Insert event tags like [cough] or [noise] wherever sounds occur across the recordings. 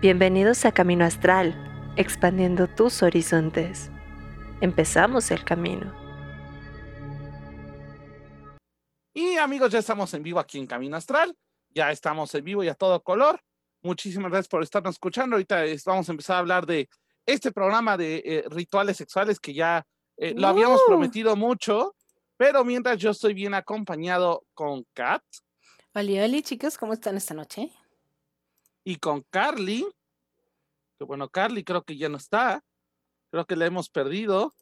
Bienvenidos a Camino Astral, expandiendo tus horizontes. Empezamos el camino. Y amigos, ya estamos en vivo aquí en Camino Astral. Ya estamos en vivo y a todo color. Muchísimas gracias por estarnos escuchando. Ahorita vamos a empezar a hablar de este programa de eh, rituales sexuales que ya eh, lo habíamos prometido mucho. Pero mientras yo estoy bien acompañado con Kat. Hola, hola chicos, ¿cómo están esta noche? Y con Carly, que bueno, Carly creo que ya no está, creo que la hemos perdido.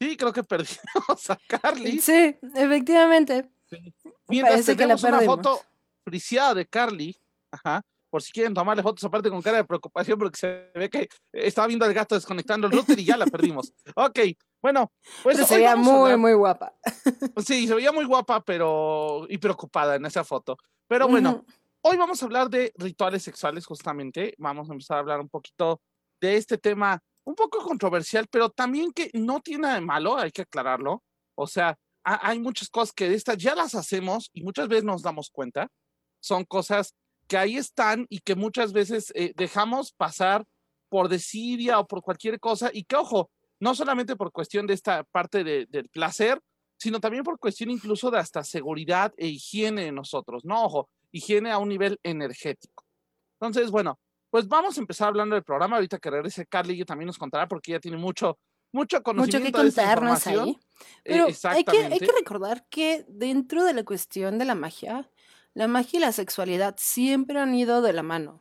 Sí, creo que [laughs] perdimos a Carly. Sí, efectivamente. Mientras tenemos una foto friciada de Carly, ajá, por si quieren tomarle fotos aparte con cara de preocupación porque se ve que estaba viendo al gato desconectando el router y ya la perdimos. [laughs] Ok, bueno, pues se veía muy, muy guapa. Sí, se veía muy guapa, pero y preocupada en esa foto. Pero bueno, Hoy vamos a hablar de rituales sexuales, justamente. Vamos a empezar a hablar un poquito de este tema un poco controversial, pero también que no tiene nada de malo, hay que aclararlo. O sea, hay muchas cosas que de estas ya las hacemos y muchas veces nos damos cuenta. Son cosas que ahí están y que muchas veces eh, dejamos pasar por desidia o por cualquier cosa y que, ojo, no solamente por cuestión de esta parte del placer, sino también por cuestión incluso de hasta seguridad e higiene de nosotros, ¿no? Ojo, higiene a un nivel energético. Entonces, bueno, pues vamos a empezar hablando del programa. Ahorita que regrese Carly, ella también nos contará porque ella tiene mucho, mucho conocimiento mucho que contarnos ahí. Pero hay, que, hay que recordar que dentro de la cuestión de la magia, la magia y la sexualidad siempre han ido de la mano.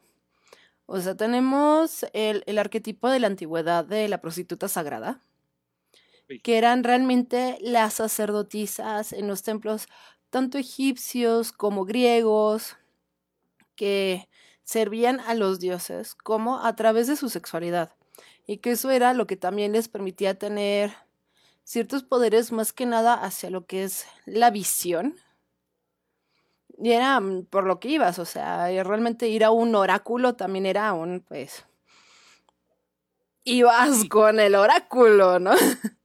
O sea, tenemos el, el arquetipo de la antigüedad de la prostituta sagrada, que eran realmente las sacerdotisas en los templos tanto egipcios como griegos, que servían a los dioses como a través de su sexualidad, y que eso era lo que también les permitía tener ciertos poderes más que nada hacia lo que es la visión. Y era mm, por lo que ibas, o sea, realmente ir a un oráculo también era un, pues, ibas con el oráculo, ¿no? [laughs]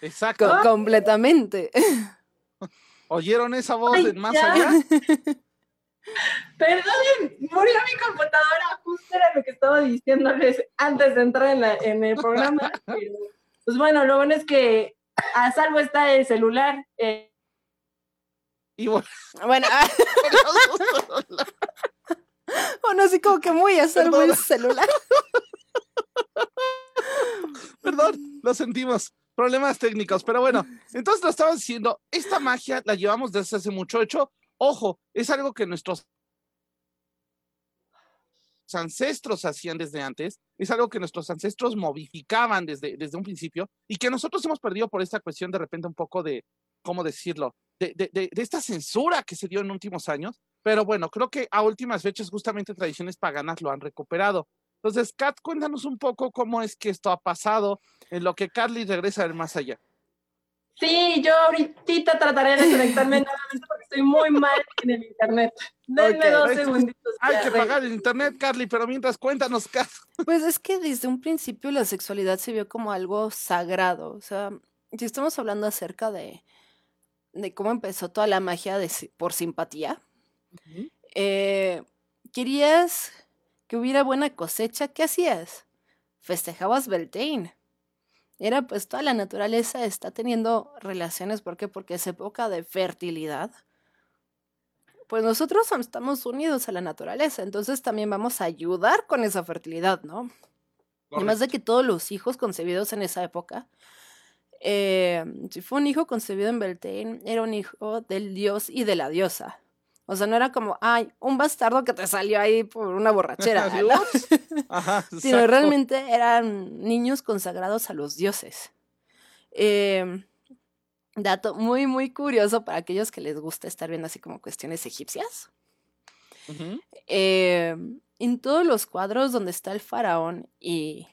Exacto. completamente. [laughs] ¿Oyeron esa voz en más allá? [laughs] Perdonen, murió mi computadora, justo era lo que estaba diciéndoles antes de entrar en, el programa. [laughs] pues bueno, lo bueno es que a salvo está el celular. Eh. Y bueno, bueno ah. [laughs] bueno, así como que muy a salvo el celular. Perdón, lo sentimos problemas técnicos, pero bueno, entonces lo estaba diciendo, esta magia la llevamos desde hace mucho, hecho, ojo, es algo que nuestros ancestros hacían desde antes, es algo que nuestros ancestros modificaban desde, desde un principio y que nosotros hemos perdido por esta cuestión de repente un poco de, ¿cómo decirlo?, de, de, de, de esta censura que se dio en últimos años, pero bueno, creo que a últimas fechas justamente tradiciones paganas lo han recuperado. Entonces, Kat, cuéntanos un poco cómo es que esto ha pasado en lo que Carly regresa del más allá. Sí, yo ahorita trataré de conectarme nuevamente porque estoy muy mal en el internet. Denme dos segunditos. Hay que pagar el internet, Carly, pero mientras cuéntanos, Kat. Pues es que desde un principio la sexualidad se vio como algo sagrado. O sea, si estamos hablando acerca de, de cómo empezó toda la magia de, por simpatía, eh, querías que hubiera buena cosecha, ¿qué hacías? Festejabas Beltane. Era pues toda la naturaleza está teniendo relaciones, ¿por qué? Porque es época de fertilidad. Pues nosotros estamos unidos a la naturaleza, entonces también vamos a ayudar con esa fertilidad, ¿no? Además de que todos los hijos concebidos en esa época, eh, si fue un hijo concebido en Beltane, era un hijo del dios y de la diosa. O sea, no era como, ay, un bastardo que te salió ahí por una borrachera. [laughs] Ajá, [laughs] Sino realmente eran niños consagrados a los dioses. Em, dato muy, muy curioso para aquellos que les gusta estar viendo así como cuestiones egipcias. Em, en todos los cuadros donde está el faraón y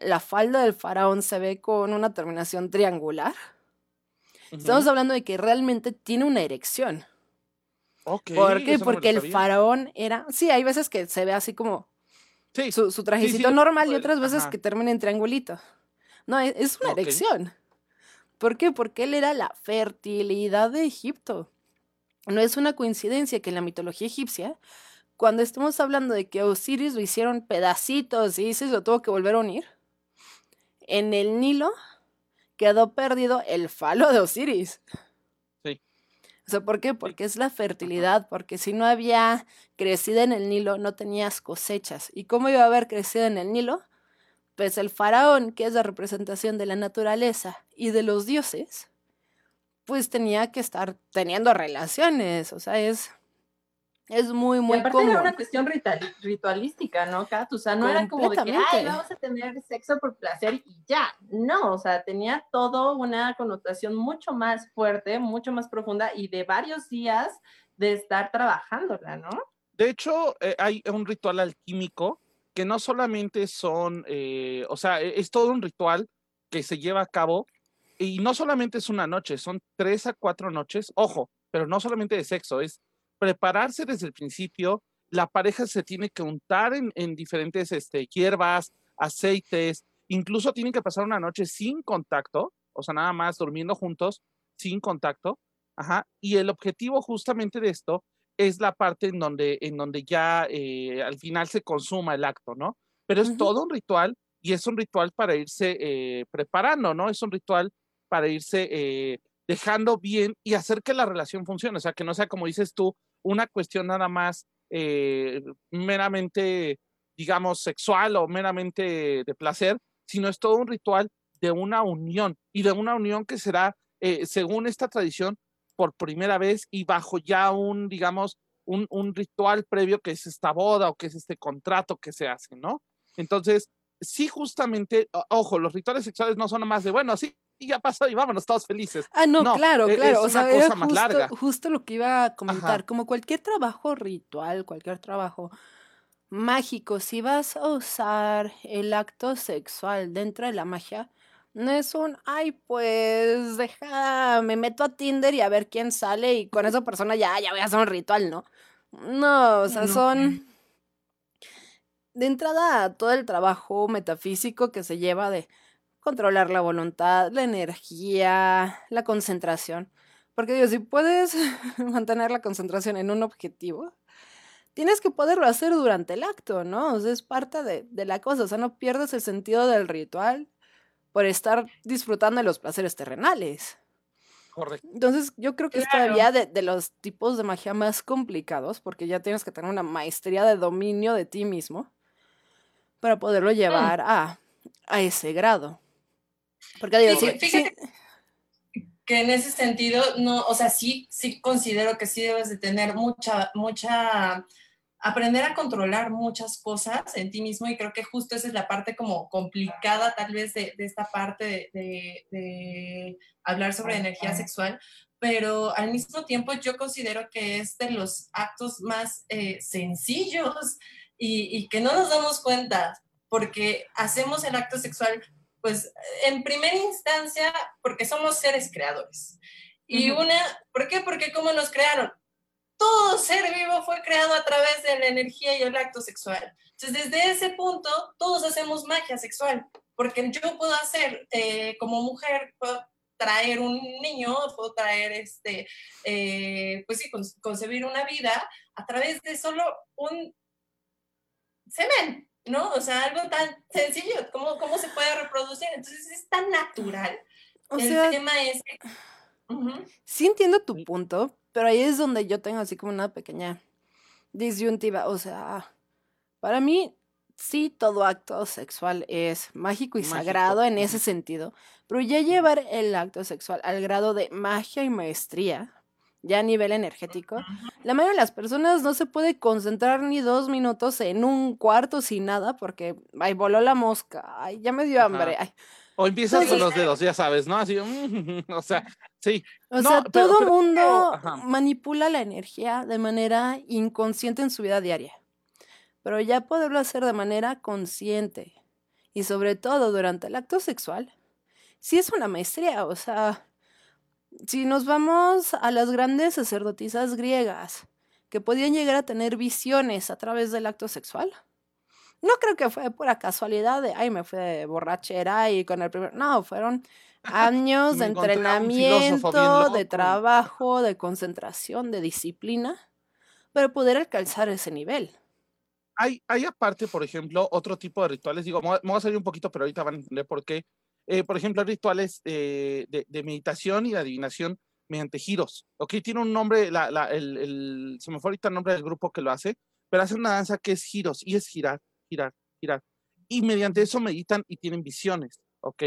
la falda del faraón se ve con una terminación triangular, estamos hablando de que realmente tiene una erección. ¿Por qué? Porque el faraón era. Sí, hay veces que se ve así como. Su, su, trajecito normal y otras veces que termina en triangulito. No, e, es, una erección. ¿Por qué? Porque él era la fertilidad de Egipto. No es una coincidencia que en la mitología egipcia, cuando estamos hablando de que Osiris lo hicieron pedacitos y Isis lo tuvo que volver a unir, en el Nilo quedó perdido el falo de Osiris. O sea, ¿por qué? Porque es la fertilidad, porque si no había crecido en el Nilo, no tenías cosechas. ¿Y cómo iba a haber crecido en el Nilo? Pues el faraón, que es la representación de la naturaleza y de los dioses, pues tenía que estar teniendo relaciones, o sea, es es muy, muy y aparte común. era una cuestión ritual, ritualística, ¿no, Kat? O sea, no era como de que, ay, vamos a tener sexo por placer y ya. No, o sea, tenía todo una connotación mucho más fuerte, mucho más profunda y de varios días de estar trabajándola, ¿no? De hecho, eh, hay un ritual alquímico que no solamente son, eh, o sea, e, es todo un ritual que se lleva a cabo y no solamente es una noche, son tres a cuatro noches, ojo, pero no solamente de sexo, es prepararse desde el principio. La pareja se tiene que untar en, en diferentes este, hierbas, aceites, incluso tienen que pasar una noche sin contacto, o sea, nada más durmiendo juntos, sin contacto. Ajá. Y el objetivo justamente de esto es la parte en donde, en donde ya eh, al final se consuma el acto, ¿no? Pero es uh -huh. todo un ritual y es un ritual para irse eh, preparando, ¿no? Es un ritual para irse eh, dejando bien y hacer que la relación funcione, o sea, que no sea como dices tú, una cuestión nada más eh, meramente, digamos, sexual o meramente de placer, sino es todo un ritual de una unión y de una unión que será, eh, según esta tradición, por primera vez y bajo ya un, digamos, un, un, ritual previo que es esta boda o que es este contrato que se hace, ¿no? Entonces, sí, justamente, ojo, los rituales sexuales no son más de, bueno, sí, y ya pasó y vámonos todos felices. Ah, no, no claro, es, claro. Es o sea, una cosa era más justo, larga. justo lo que iba a comentar. Ajá. Como cualquier trabajo ritual, cualquier trabajo mágico, si vas a usar el acto sexual dentro de la magia, no es un, ay, pues deja, me meto a Tinder y a ver quién sale y con esa persona ya, ya voy a hacer un ritual, ¿no? No, o sea, No. son de entrada todo el trabajo metafísico que se lleva de controlar la voluntad, la energía, la concentración. Porque digo, si puedes [laughs] mantener la concentración en un objetivo, tienes que poderlo hacer durante el acto, ¿no? O sea, es parte de, de la cosa. O sea, no pierdes el sentido del ritual por estar disfrutando de los placeres terrenales. Correcto. Entonces, yo creo que es todavía de, de los tipos de magia más complicados, porque ya tienes que tener una maestría de dominio de ti mismo para poderlo llevar a, a ese grado. Porque digo, Sí, sí, fíjate sí, que en ese sentido, no, o sea, sí, sí considero que sí debes de tener mucha, mucha, aprender a controlar muchas cosas en ti mismo y creo que justo esa es la parte como complicada tal vez de, de esta parte de, de- de hablar sobre energía sexual, pero al mismo tiempo yo considero que es de los actos más eh, sencillos y, y que no nos damos cuenta porque hacemos el acto sexual pues en primera instancia, porque somos seres creadores. Y una, ¿por qué? Porque ¿cómo nos crearon? Todo ser vivo fue creado a través de la energía y el acto sexual. Entonces, desde ese punto, todos hacemos magia sexual, porque yo puedo hacer, eh, como mujer, puedo traer un niño, puedo traer, este, eh, pues sí, con- concebir una vida a través de solo un semen, ¿no? O sea, algo tan sencillo, ¿cómo, cómo se puede reproducir? Entonces es tan natural. o el sea, tema es que... Ujú. sí entiendo tu punto, pero ahí es donde yo tengo así como una pequeña disyuntiva. O sea, para mí, sí, todo acto sexual es mágico y Mágico, sagrado en ese sentido, pero ya llevar el acto sexual al grado de magia y maestría, ya a nivel energético, la mayoría de las personas no se puede concentrar ni dos minutos en un cuarto sin nada porque, ay, voló la mosca, ay, ya me dio hambre, ay. O empiezas con los dedos, ya sabes, ¿no? Así, mm, [laughs] o sea, sí. O No, sea, pero- todo pero- mundo manipula la energía de manera inconsciente en su vida diaria. Pero ya poderlo hacer de manera consciente y sobre todo durante el acto sexual, sí es una maestría. O sea, si nos vamos a las grandes sacerdotisas griegas que podían llegar a tener visiones a través del acto sexual, no creo que fue pura casualidad de, ay, me fui de borrachera y con el primer... No, fueron [laughs] años de entrenamiento, de trabajo, de concentración, de disciplina, para poder alcanzar ese nivel. Hay, hay aparte, por ejemplo, otro tipo de rituales, digo, me voy a salir un poquito, pero ahorita van a entender por qué. Eh, por ejemplo, rituales eh, de, de, meditación y de adivinación mediante giros. Ok, tiene un nombre, la, la, el, el, se me fue ahorita el nombre del grupo que lo hace, pero hace una danza que es giros y es girar, girar, girar. Y mediante eso meditan y tienen visiones. Ok,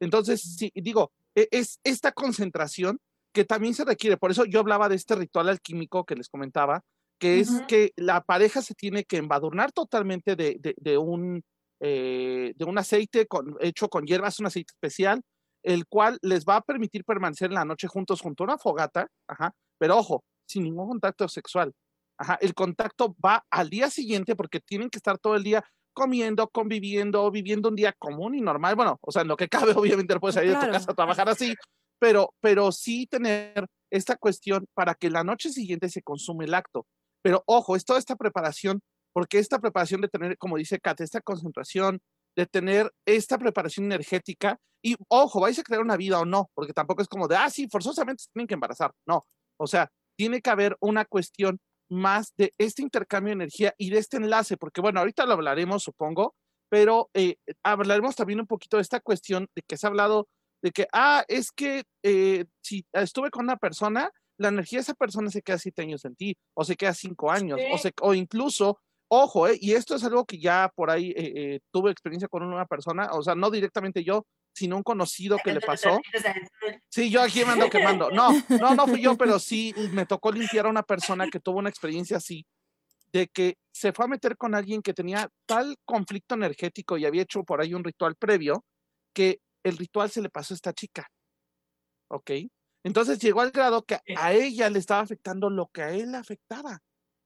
entonces, sí, digo, e, es esta concentración que también se requiere. Por eso yo hablaba de este ritual alquímico que les comentaba, que es que la pareja se tiene que embadurnar totalmente de, de, de un, eh, de un aceite con, hecho con hierbas, un aceite especial, el cual les va a permitir permanecer en la noche juntos junto a una fogata, ajá, pero ojo, sin ningún contacto sexual. Ajá, el contacto va al día siguiente porque tienen que estar todo el día comiendo, conviviendo, viviendo un día común y normal. Bueno, o sea, en lo que cabe, [laughs] obviamente puedes salir de tu casa a trabajar así, pero, pero sí tener esta cuestión para que la noche siguiente se consume el acto. Pero ojo, es toda esta preparación, porque esta preparación de tener, como dice Kat, esta concentración, de tener esta preparación energética, y ojo, vais a crear una vida o no, porque tampoco es como de, ah, sí, forzosamente se tienen que embarazar. No, o sea, tiene que haber una cuestión más de este intercambio de energía y de este enlace, porque bueno, ahorita lo hablaremos, supongo, pero eh, hablaremos también un poquito de esta cuestión de que se ha hablado de que, ah, es que eh, si estuve con una persona, la energía de esa persona se queda siete años en ti, o se queda cinco años, o, se, o incluso, ojo, eh, y esto es algo que ya por ahí eh, tuve experiencia con una persona, o sea, no directamente yo, sino un conocido que le pasó. Sí, yo aquí me ando quemando. No, no, no fui yo, pero sí me tocó limpiar a una persona que tuvo una experiencia así, de que se fue a meter con alguien que tenía tal conflicto energético y había hecho por ahí un ritual previo, que el ritual se le pasó a esta chica. ¿Ok? Entonces llegó al grado que a ella le estaba afectando lo que a él le afectaba.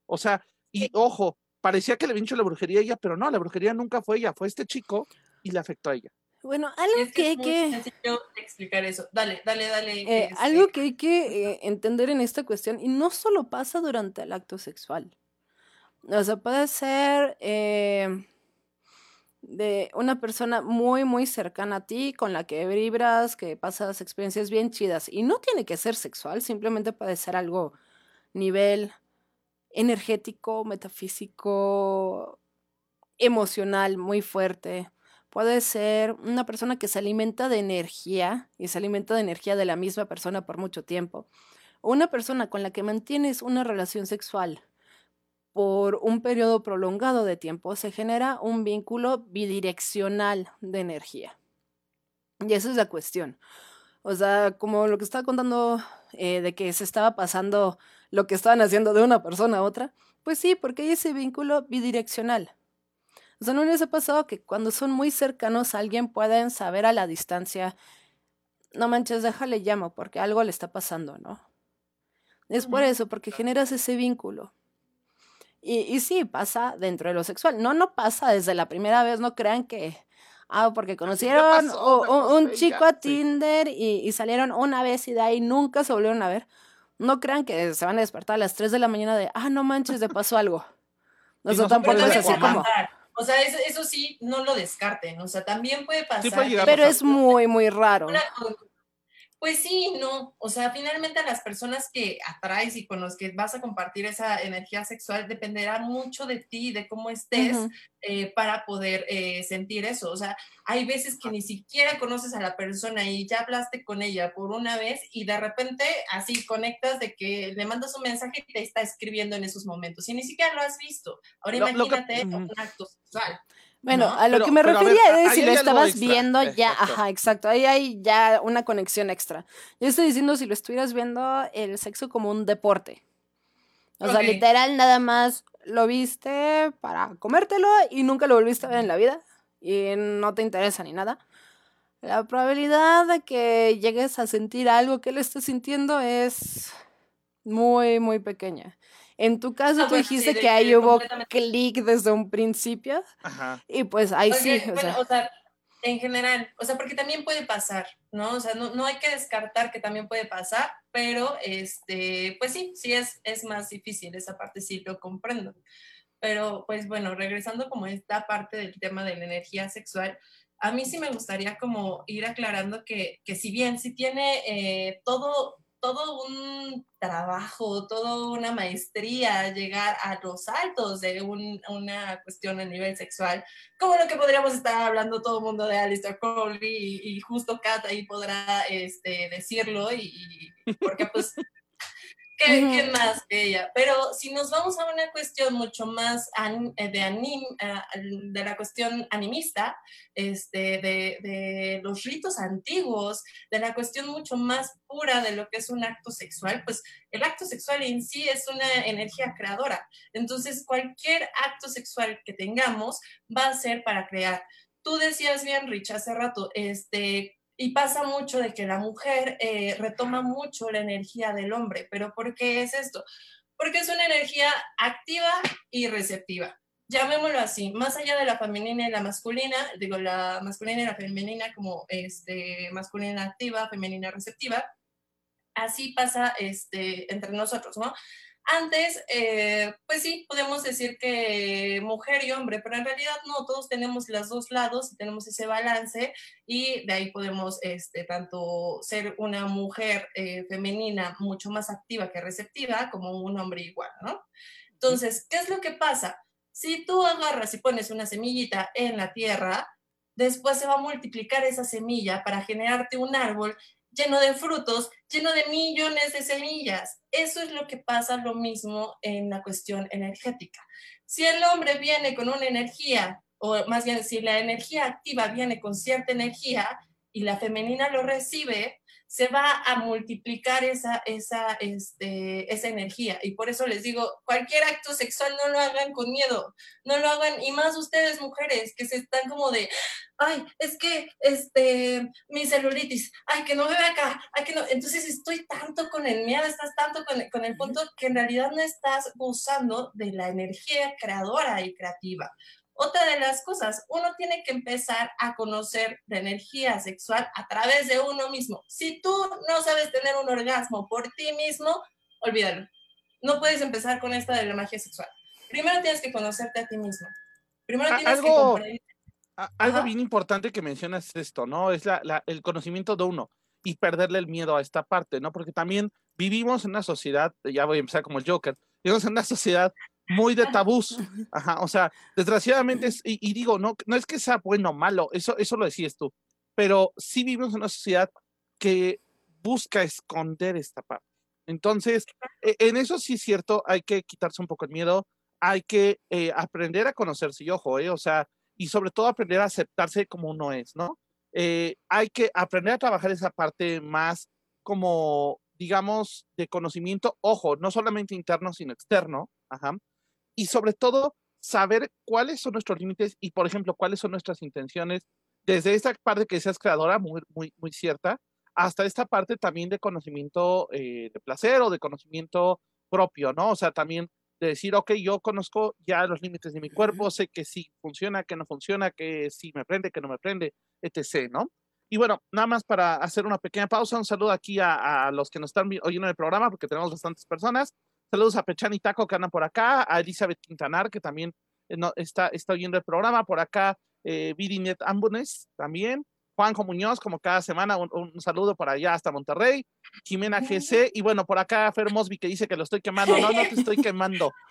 O sea, y ojo, parecía que le hecho la brujería a ella, pero no, la brujería nunca fue ella, fue este chico y le afectó a ella. Bueno, algo Es que hay que... sencillo explicar eso. Dale, dale, dale. Eh, este, algo que hay que eh, entender en esta cuestión, y no solo pasa durante el acto sexual. O sea, puede ser eh, de una persona muy, muy cercana a ti, con la que vibras, que pasas experiencias bien chidas. Y no tiene que ser sexual, simplemente puede ser algo nivel energético, metafísico, emocional, muy fuerte. Puede ser una persona que se alimenta de energía y se alimenta de energía de la misma persona por mucho tiempo. O una persona con la que mantienes una relación sexual por un periodo prolongado de tiempo, se genera un vínculo bidireccional de energía. Y esa es la cuestión. O sea, como lo que estaba contando eh, de que se estaba pasando lo que estaban haciendo de una persona a otra, pues sí, porque hay ese vínculo bidireccional. O sea, ¿no les ha pasado que cuando son muy cercanos a alguien pueden saber a la distancia, no manches, déjale llamo porque algo le está pasando, ¿no? Es por eso, porque generas ese vínculo. Y, y sí, pasa dentro de lo sexual. No, no pasa desde la primera vez, no crean que, ah, porque conocieron pasó o- un y chico a sí. Tinder y, y salieron una vez y de ahí nunca se volvieron a ver. No crean que se van a despertar a las 3 de la mañana de, ah, no manches, le pasó algo. O Y sea, no son tampoco Pero es así puede como... pasar. O sea, eso, eso sí, no lo descarten. O sea, también puede pasar. puede llegar a Pero pasar. es muy, muy raro. Una Pues sí, no. O sea, finalmente a las personas que atraes y con los que vas a compartir esa energía sexual dependerá mucho de ti, de cómo estés eh, para poder eh, sentir eso. O sea, hay veces que ni siquiera conoces a la persona y ya hablaste con ella por una vez y de repente así conectas de que le mandas un mensaje y te está escribiendo en esos momentos y ni siquiera lo has visto. Ahora Lo- lo que- imagínate un acto sexual. Bueno, ¿no? a lo Pero- que me ver, refería es si lo estabas extra. viendo ya, Exacto. ajá, exacto, ahí hay ya una conexión extra. Yo estoy diciendo si lo estuvieras viendo el sexo como un deporte. O sea, literal, nada más lo viste para comértelo y nunca lo volviste a ver en la vida y no te interesa ni nada. La probabilidad de que llegues a sentir algo que él esté sintiendo es muy, muy pequeña. En tu caso, Ah, tú sí, dijiste de que ahí hubo clic desde un principio. Ajá. Y pues ahí Oye, sí, o bueno, sea, o sea, en general, o sea, porque también puede pasar, ¿no? O sea, no, no hay que descartar que también puede pasar, pero este, pues sí, sí es, es más difícil, esa parte sí lo comprendo. Pero pues bueno, regresando como a esta parte del tema de la energía sexual, a mí sí me gustaría como ir aclarando que, que si bien si tiene eh, todo, todo un trabajo, toda una maestría llegar a los altos de una cuestión a nivel sexual, como lo que podríamos estar hablando todo el mundo de Alistair Crowley y, justo Kat ahí podrá este, decirlo y porque pues [laughs] ¿Qué, más que ella? Pero si nos vamos a una cuestión mucho más eh, de, anim, eh, de la cuestión animista, este, de, de, los ritos antiguos, de la cuestión mucho más pura de lo que es un acto sexual, pues el acto sexual en sí es una energía creadora. Entonces, cualquier acto sexual que tengamos va a ser para crear. Tú decías bien, Rich, hace rato, este, y pasa mucho de que la mujer eh, retoma mucho la energía del hombre. ¿Pero por qué es esto? Porque es una energía activa y receptiva. Llamémoslo así, más allá de la femenina y la masculina, digo la masculina y la femenina como este, masculina activa, femenina receptiva, así pasa este, entre nosotros, ¿no? Antes, eh, pues sí, podemos decir que mujer y hombre, pero en realidad no, todos tenemos los dos lados, tenemos ese balance y de ahí podemos este, tanto ser una mujer eh, femenina mucho más activa que receptiva como un hombre igual, ¿no? Entonces, ¿qué es lo que pasa? Si tú agarras y pones una semillita en la tierra, después se va a multiplicar esa semilla para generarte un árbol lleno de frutos, lleno de millones de semillas. Eso es lo que pasa lo mismo en la cuestión energética. Si el hombre viene con una energía, o más bien si la energía activa viene con cierta energía y la femenina lo recibe, se va a multiplicar esa, esa, este, esa energía. Y por eso les digo, cualquier acto sexual no lo hagan con miedo, no lo hagan, y más ustedes mujeres que se están como de, ay, es que, este, mi celulitis, ay, que no me ve acá, ay, que no, entonces estoy tanto con el miedo, estás tanto con, con el punto que en realidad no estás gozando de la energía creadora y creativa. Otra de las cosas, uno tiene que empezar a conocer la energía sexual a través de uno mismo. Si tú no sabes tener un orgasmo por ti mismo, olvídalo. No puedes empezar con esta de la magia sexual. Primero tienes que conocerte a ti mismo. Primero tienes algo, que Algo bien importante que mencionas es esto, ¿no? Es la, el conocimiento de uno y perderle el miedo a esta parte, ¿no? Porque también vivimos en una sociedad, ya voy a empezar como el Joker, vivimos en una [laughs] sociedad muy de tabús. Ajá, o sea, desgraciadamente, y, digo, no, no es que sea bueno o malo, eso, eso lo decías tú, pero sí vivimos en una sociedad que busca esconder esta parte. Entonces, e, en eso sí es cierto, hay que quitarse un poco el miedo, hay que eh, aprender a conocerse y ojo, eh, o sea, y sobre todo aprender a aceptarse como uno es, ¿no? Eh, hay que aprender a trabajar esa parte más como, digamos, de conocimiento, ojo, no solamente interno, sino externo, ajá, y sobre todo saber cuáles son nuestros límites y, por ejemplo, cuáles son nuestras intenciones, desde esta parte que seas creadora, muy, muy, muy cierta, hasta esta parte también de conocimiento eh, de placer o de conocimiento propio, ¿no? O sea, también de decir, ok, yo conozco ya los límites de mi cuerpo, sé que sí funciona, que no funciona, que sí me prende, que no me prende, etc., ¿no? Y bueno, nada más para hacer una pequeña pausa, un saludo aquí a, a los que nos están oyendo en el programa, porque tenemos bastantes personas. Saludos a Pechani Taco que andan por acá, a Elizabeth Quintanar que también eh, está, está oyendo el programa, por acá eh, Vidinet Ambunes también, Juanjo Muñoz, como cada semana, un, saludo para allá hasta Monterrey, Jimena GC, y bueno, por acá Fer Mosby que dice que lo estoy quemando. No, no te estoy quemando. [laughs]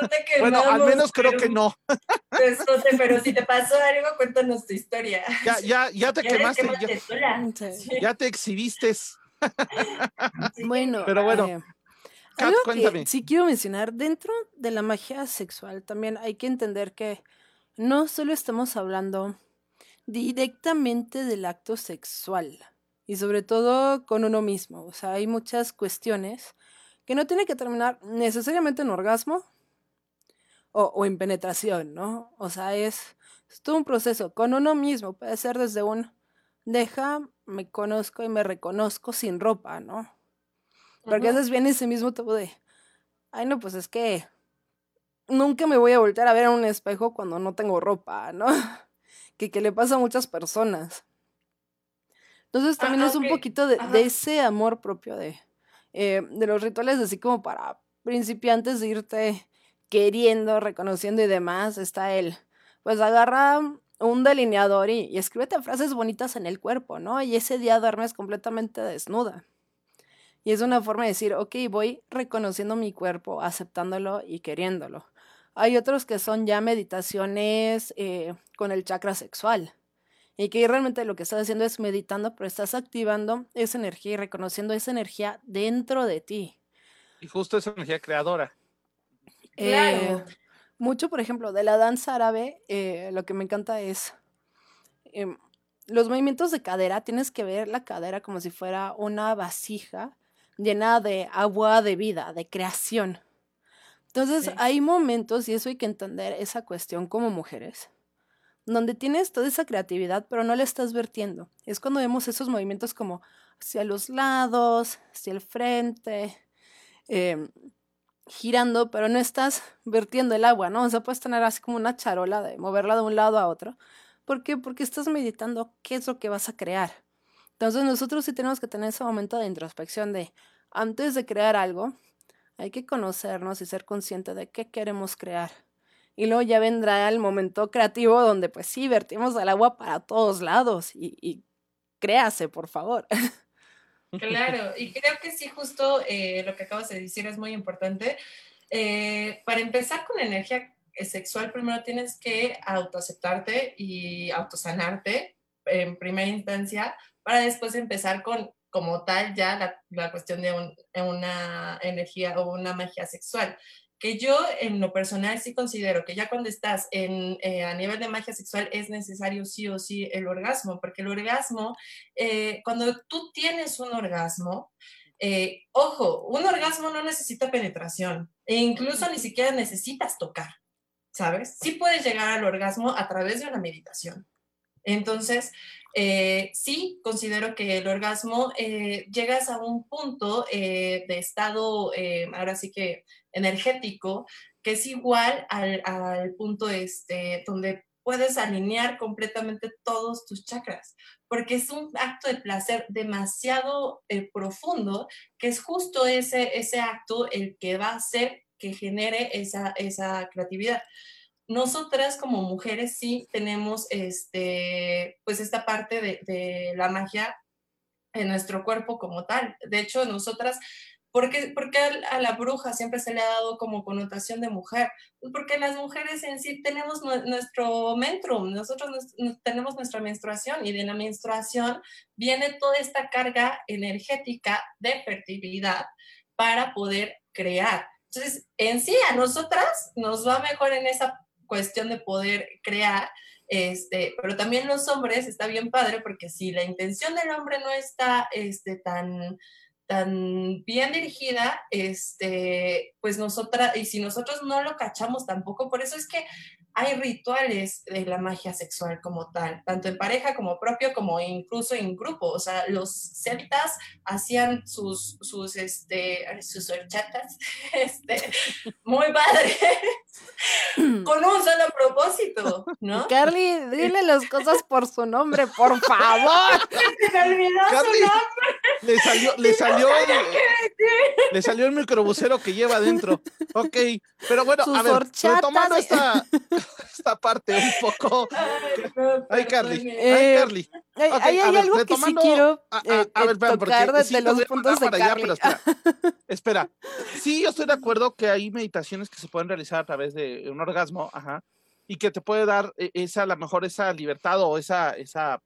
No, te bueno, al menos creo que no. Pues, pero si te [laughs] pasó algo, cuéntanos tu historia. Ya, ya, ya te [laughs] quemaste. Ya, te exhibiste. Bueno, pero bueno. Eh, algo que sí quiero mencionar, dentro de la magia sexual también hay que entender que no solo estamos hablando directamente del acto sexual y sobre todo con uno mismo, o sea, hay muchas cuestiones que no tienen que terminar necesariamente en orgasmo o, en penetración, ¿no? O sea, es, es todo un proceso con uno mismo, puede ser desde un deja, me conozco y me reconozco sin ropa, ¿no? Porque a veces viene ese mismo tipo de, ay no, pues es que nunca me voy a voltear a ver a un espejo cuando no tengo ropa, ¿no? [laughs] que, que le pasa a muchas personas. Entonces también es un poquito de, ese amor propio de, eh, de los rituales, así como para principiantes de irte queriendo, reconociendo y demás, está él. Pues agarra un delineador y, y escríbete frases bonitas en el cuerpo, ¿no? Y ese día duermes completamente desnuda Y es una forma de decir, ok, voy reconociendo mi cuerpo, aceptándolo y queriéndolo. Hay otros que son ya meditaciones eh, con el chakra sexual. Y que realmente lo que estás haciendo es meditando, pero estás activando esa energía y reconociendo esa energía dentro de ti. Y justo esa energía creadora. Eh, mucho, por ejemplo, de la danza árabe, eh, lo que me encanta es em, los movimientos de cadera. Tienes que ver la cadera como si fuera una vasija llena de agua de vida, de creación. Entonces, hay momentos, y eso hay que entender esa cuestión como mujeres, donde tienes toda esa creatividad, pero no la estás vertiendo. Es cuando vemos esos movimientos como hacia los lados, hacia el frente, em, girando, pero no estás vertiendo el agua, ¿no? O sea, puedes tener así como una charola de moverla de un lado a otro. ¿Por qué? Porque estás meditando qué es lo que vas a crear. Entonces nosotros sí tenemos que tener ese momento de introspección de, antes de crear algo, hay que conocernos y ser consciente de qué queremos crear. Y luego ya vendrá el momento creativo donde pues sí, vertimos el agua para todos lados y, créase, por favor. [laughs] Claro, y creo que sí, justo eh, lo que acabas de decir es muy importante. Eh, para empezar con energía sexual, primero tienes que autoaceptarte y autosanarte en primera instancia para después empezar con, como tal, ya la, cuestión de un, una energía o una magia sexual. Que yo, en lo personal, sí considero que ya cuando estás en, eh, a nivel de magia sexual es necesario sí o sí el orgasmo, porque el orgasmo, eh, cuando tú tienes un orgasmo, eh, ojo, un orgasmo no necesita penetración e incluso ni siquiera necesitas tocar, ¿sabes? Sí puedes llegar al orgasmo a través de una meditación. Entonces, eh, sí, considero que el orgasmo eh, llegas a un punto eh, de estado, ahora sí que energético, que es igual al, al, punto este, donde puedes alinear completamente todos tus chakras, porque es un acto de placer demasiado profundo, que es justo ese, ese acto el que va a hacer que genere esa, esa creatividad nosotras como mujeres sí tenemos este, pues esta parte de, la magia en nuestro cuerpo como tal. De hecho, nosotras, ¿por qué, a la bruja siempre se le ha dado como connotación de mujer? Pues porque las mujeres en sí tenemos nuestro mentrum, nosotros tenemos nuestra menstruación y de la menstruación viene toda esta carga energética de fertilidad para poder crear. Entonces, en sí, a nosotras nos va mejor en esa cuestión de poder crear, este, pero también los hombres está bien padre porque si la intención del hombre no está este, tan, tan bien dirigida, este, pues nosotras, y si nosotros no lo cachamos tampoco, por eso es que hay rituales de la magia sexual como tal, tanto en pareja como propio, como incluso en grupo. O sea, los celtas hacían sus, sus, este, sus horchatas, [laughs] este, muy padres, con un solo propósito, ¿no? Carly, dile las cosas por su nombre, por favor. [laughs] Se me olvidó su nombre. Le salió, le salió, el, le salió el microbusero que lleva adentro. Ok, pero bueno, a ver, retomando esta, [laughs] esta parte un poco. [laughs] Ay, Carly. Ay, Carly. hay, algo que sí quiero a, ver, tocar desde los puntos de Carly. espera, [laughs] espera. Sí, yo estoy de acuerdo que hay meditaciones que se pueden realizar a través de un orgasmo, ajá, y que te puede dar e, esa, a lo mejor esa libertad o esa, esa,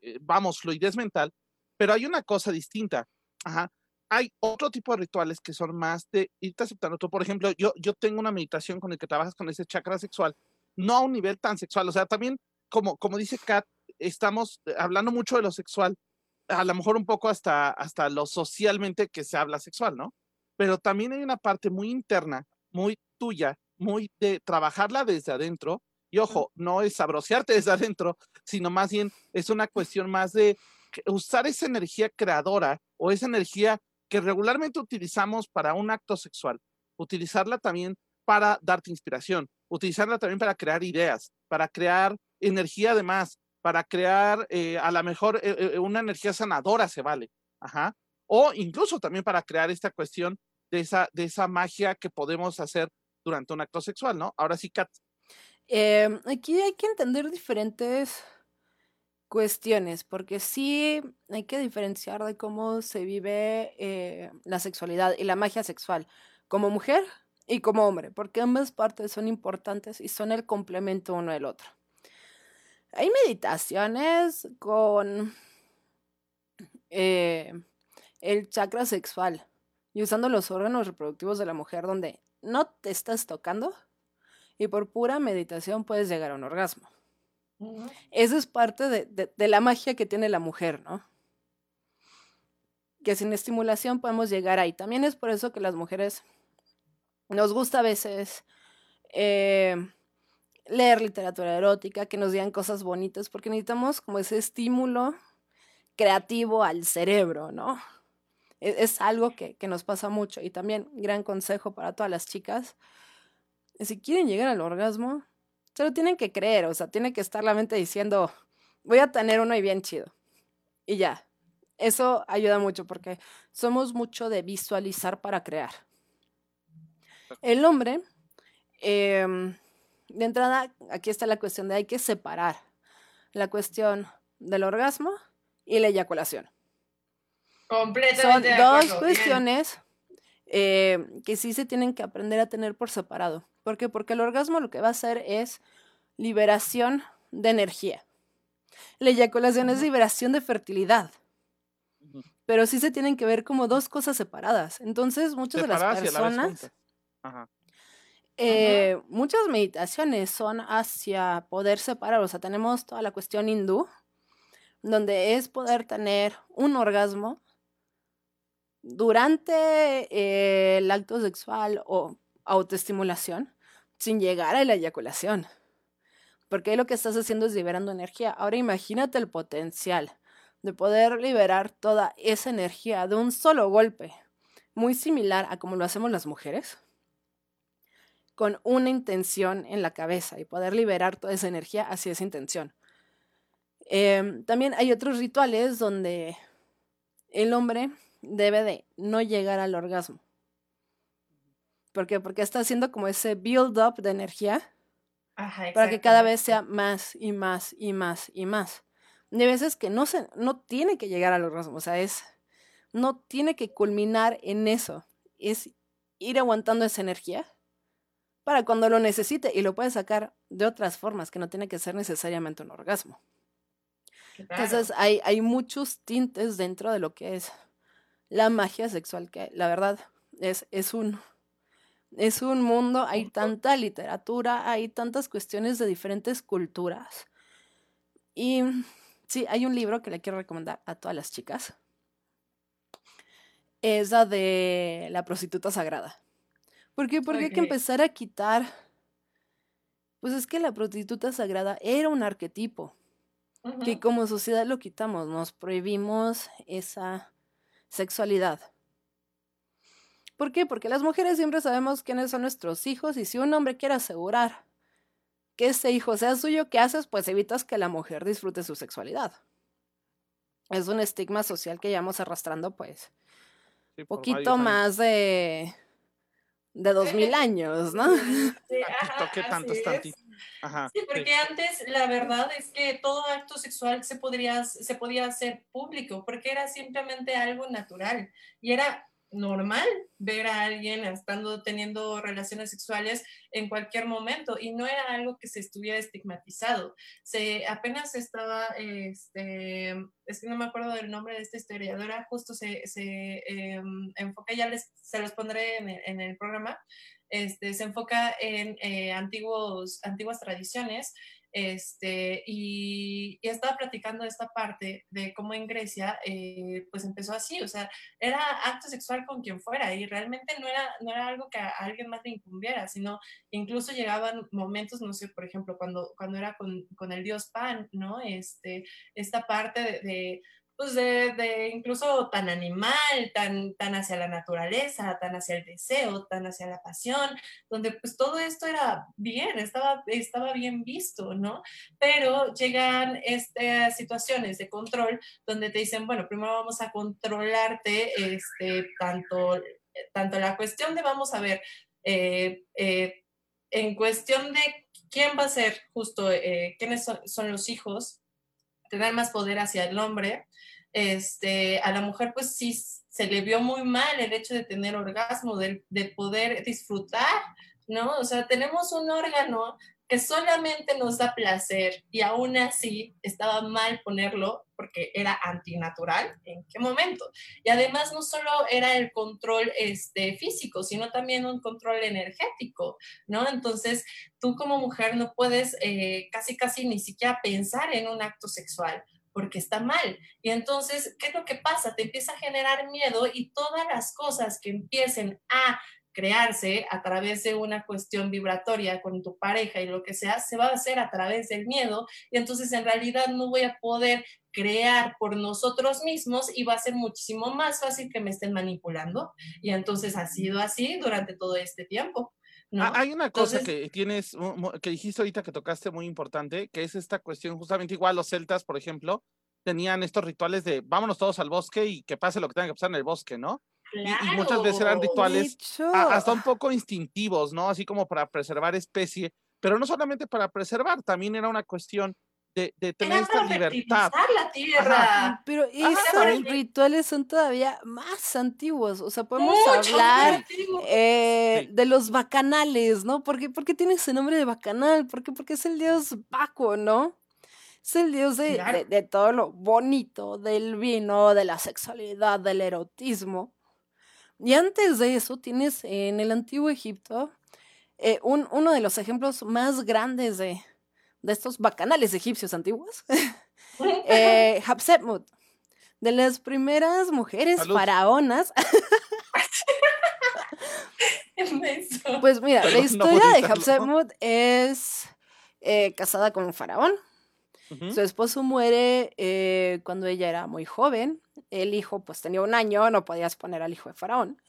eh, vamos, fluidez mental, pero hay una cosa distinta, ajá, hay otro tipo de rituales que son más de irte aceptando. Tú, por ejemplo, yo, yo tengo una meditación con el que trabajas con ese chakra sexual, no a un nivel tan sexual. O sea, también, como, como dice Kat, estamos eh, hablando mucho de lo sexual, a lo mejor un poco hasta, hasta lo socialmente que se habla sexual, ¿no? Pero también hay una parte muy interna, muy tuya, muy de trabajarla desde adentro. Y ojo, no es sabrosearte desde adentro, sino más bien es una cuestión más de usar esa energía creadora o esa energía que regularmente utilizamos para un acto sexual, utilizarla también para darte inspiración, utilizarla también para crear ideas, para crear energía además, para crear eh, a lo mejor eh, eh, una energía sanadora se vale, ajá, o incluso también para crear esta cuestión de esa, de esa magia que podemos hacer durante un acto sexual, ¿no? Ahora sí, Kat. Em, aquí hay que entender diferentes cuestiones, porque sí hay que diferenciar de cómo se vive la sexualidad y la magia sexual como mujer y como hombre, porque ambas partes son importantes y son el complemento uno del otro. Hay meditaciones con eh, el chakra sexual y usando los órganos reproductivos de la mujer donde no te estás tocando y por pura meditación puedes llegar a un orgasmo. Eso es parte de, la magia que tiene la mujer, ¿no? Que sin estimulación podemos llegar ahí. También es por eso que las mujeres nos gusta a veces eh, leer literatura erótica, que nos digan cosas bonitas, porque necesitamos como ese estímulo creativo al cerebro, ¿no? E, es, algo que, que, nos pasa mucho. Y también, gran consejo para todas las chicas, si quieren llegar al orgasmo, se lo tienen que creer, o sea, tiene que estar la mente diciendo, voy a tener uno y bien chido. Y ya. Eso ayuda mucho porque somos mucho de visualizar para crear. El hombre, em, de entrada, aquí está la cuestión de hay que separar la cuestión del orgasmo y la eyaculación. Completamente. Son dos cuestiones eh, que sí se tienen que aprender a tener por separado. ¿Por qué? Porque el orgasmo lo que va a hacer es liberación de energía. La eyaculación es liberación de fertilidad. Pero sí se tienen que ver como dos cosas separadas. Entonces, muchas de las personas. Eh, muchas meditaciones son hacia poder separar. O sea, tenemos toda la cuestión hindú, donde es poder tener un orgasmo durante eh, el acto sexual o autoestimulación sin llegar a la eyaculación. Porque lo que estás haciendo es liberando energía. Ahora imagínate el potencial de poder liberar toda esa energía de un solo golpe, muy similar a como lo hacemos las mujeres, con una intención en la cabeza y poder liberar toda esa energía hacia esa intención. Em, también hay otros rituales donde el hombre debe de no llegar al orgasmo. ¿Por qué? Porque está haciendo como ese build-up de energía para que cada vez sea más y más y más y más. De veces que no, se, no tiene que llegar al orgasmo, o sea, es, no tiene que culminar en eso, es ir aguantando esa energía para cuando lo necesite y lo puede sacar de otras formas, que no tiene que ser necesariamente un orgasmo. Entonces hay, hay muchos tintes dentro de lo que es la magia sexual, que la verdad es, es, un, es un mundo, hay tanta literatura, hay tantas cuestiones de diferentes culturas. Y sí, hay un libro que le quiero recomendar a todas las chicas. Es la de la prostituta sagrada. ¿Por qué? Porque hay que empezar a quitar. Pues es que la prostituta sagrada era un arquetipo que como sociedad lo quitamos, nos prohibimos esa sexualidad. ¿Por qué? Porque las mujeres siempre sabemos quiénes son nuestros hijos y si un hombre quiere asegurar que ese hijo sea suyo, ¿qué haces? Pues evitas que la mujer disfrute su sexualidad. Es un estigma social que llevamos arrastrando, pues, un poquito más de, de dos mil años, ¿no? [laughs] Sí, sí, porque antes la verdad es que todo acto sexual se, podría, se podía hacer público, porque era simplemente algo natural y era normal ver a alguien estando teniendo relaciones sexuales en cualquier momento y no era algo que se estuviera estigmatizado. Se apenas estaba, este, es que no me acuerdo del nombre de esta historiadora, justo se, se em, enfoca, ya les, se los pondré en en el programa, este, se enfoca en eh, antiguos, antiguas tradiciones este, y, estaba platicando esta parte de cómo en Grecia eh, pues empezó así, o sea, era acto sexual con quien fuera y realmente no era, no era algo que a alguien más le incumbiera, sino incluso llegaban momentos, no sé, por ejemplo, cuando, cuando era con, con el dios Pan, ¿no? Este, esta parte de pues de, incluso tan animal, tan, tan hacia la naturaleza, tan hacia el deseo, tan hacia la pasión, donde pues todo esto era bien, estaba, estaba bien visto, ¿no? Pero llegan estas situaciones de control donde te dicen, bueno, primero vamos a controlarte, este, tanto, tanto la cuestión de, vamos a ver, eh, eh, en cuestión de quién va a ser justo, eh, quiénes son los hijos, tener más poder hacia el hombre. Este, a la mujer pues sí se le vio muy mal el hecho de tener orgasmo, de, de poder disfrutar, ¿no? O sea, tenemos un órgano que solamente nos da placer y aún así estaba mal ponerlo porque era antinatural, ¿en qué momento? Y además no solo era el control este, físico, sino también un control energético, ¿no? Entonces, tú como mujer no puedes eh, casi, casi ni siquiera pensar en un acto sexual porque está mal. Y entonces, ¿qué es lo que pasa? Te empieza a generar miedo y todas las cosas que empiecen a crearse a través de una cuestión vibratoria con tu pareja y lo que sea, se va a hacer a través del miedo y entonces en realidad no voy a poder crear por nosotros mismos y va a ser muchísimo más fácil que me estén manipulando. Y entonces ha sido así durante todo este tiempo. Ah, hay una cosa que tienes, que dijiste ahorita que tocaste muy importante, que es esta cuestión, justamente igual los celtas, por ejemplo, tenían estos rituales de vámonos todos al bosque y que pase lo que tenga que pasar en el bosque, ¿no? Y, muchas veces eran rituales hasta un poco instintivos, ¿no? Así como para preservar especie, pero no solamente para preservar, también era una cuestión de, de tener esta libertad. La tierra. Pero esos rituales son todavía más antiguos, o sea, podemos hablar eh, de los bacanales, ¿no? ¿Por qué, porque tiene ese nombre de bacanal? ¿Por qué? Porque es el dios Baco, ¿no? Es el dios de, de, todo lo bonito, del vino, de la sexualidad, del erotismo. Y antes de eso tienes en el antiguo Egipto eh, un, uno de los ejemplos más grandes de, de estos bacanales egipcios antiguos, [laughs] eh, Hapsepmut, de las primeras mujeres faraonas. [laughs] pues mira, la historia de Hapsepmut es eh, casada con un faraón. Su esposo muere eh, cuando ella era muy joven. El hijo pues tenía un año, no podías poner al hijo de faraón.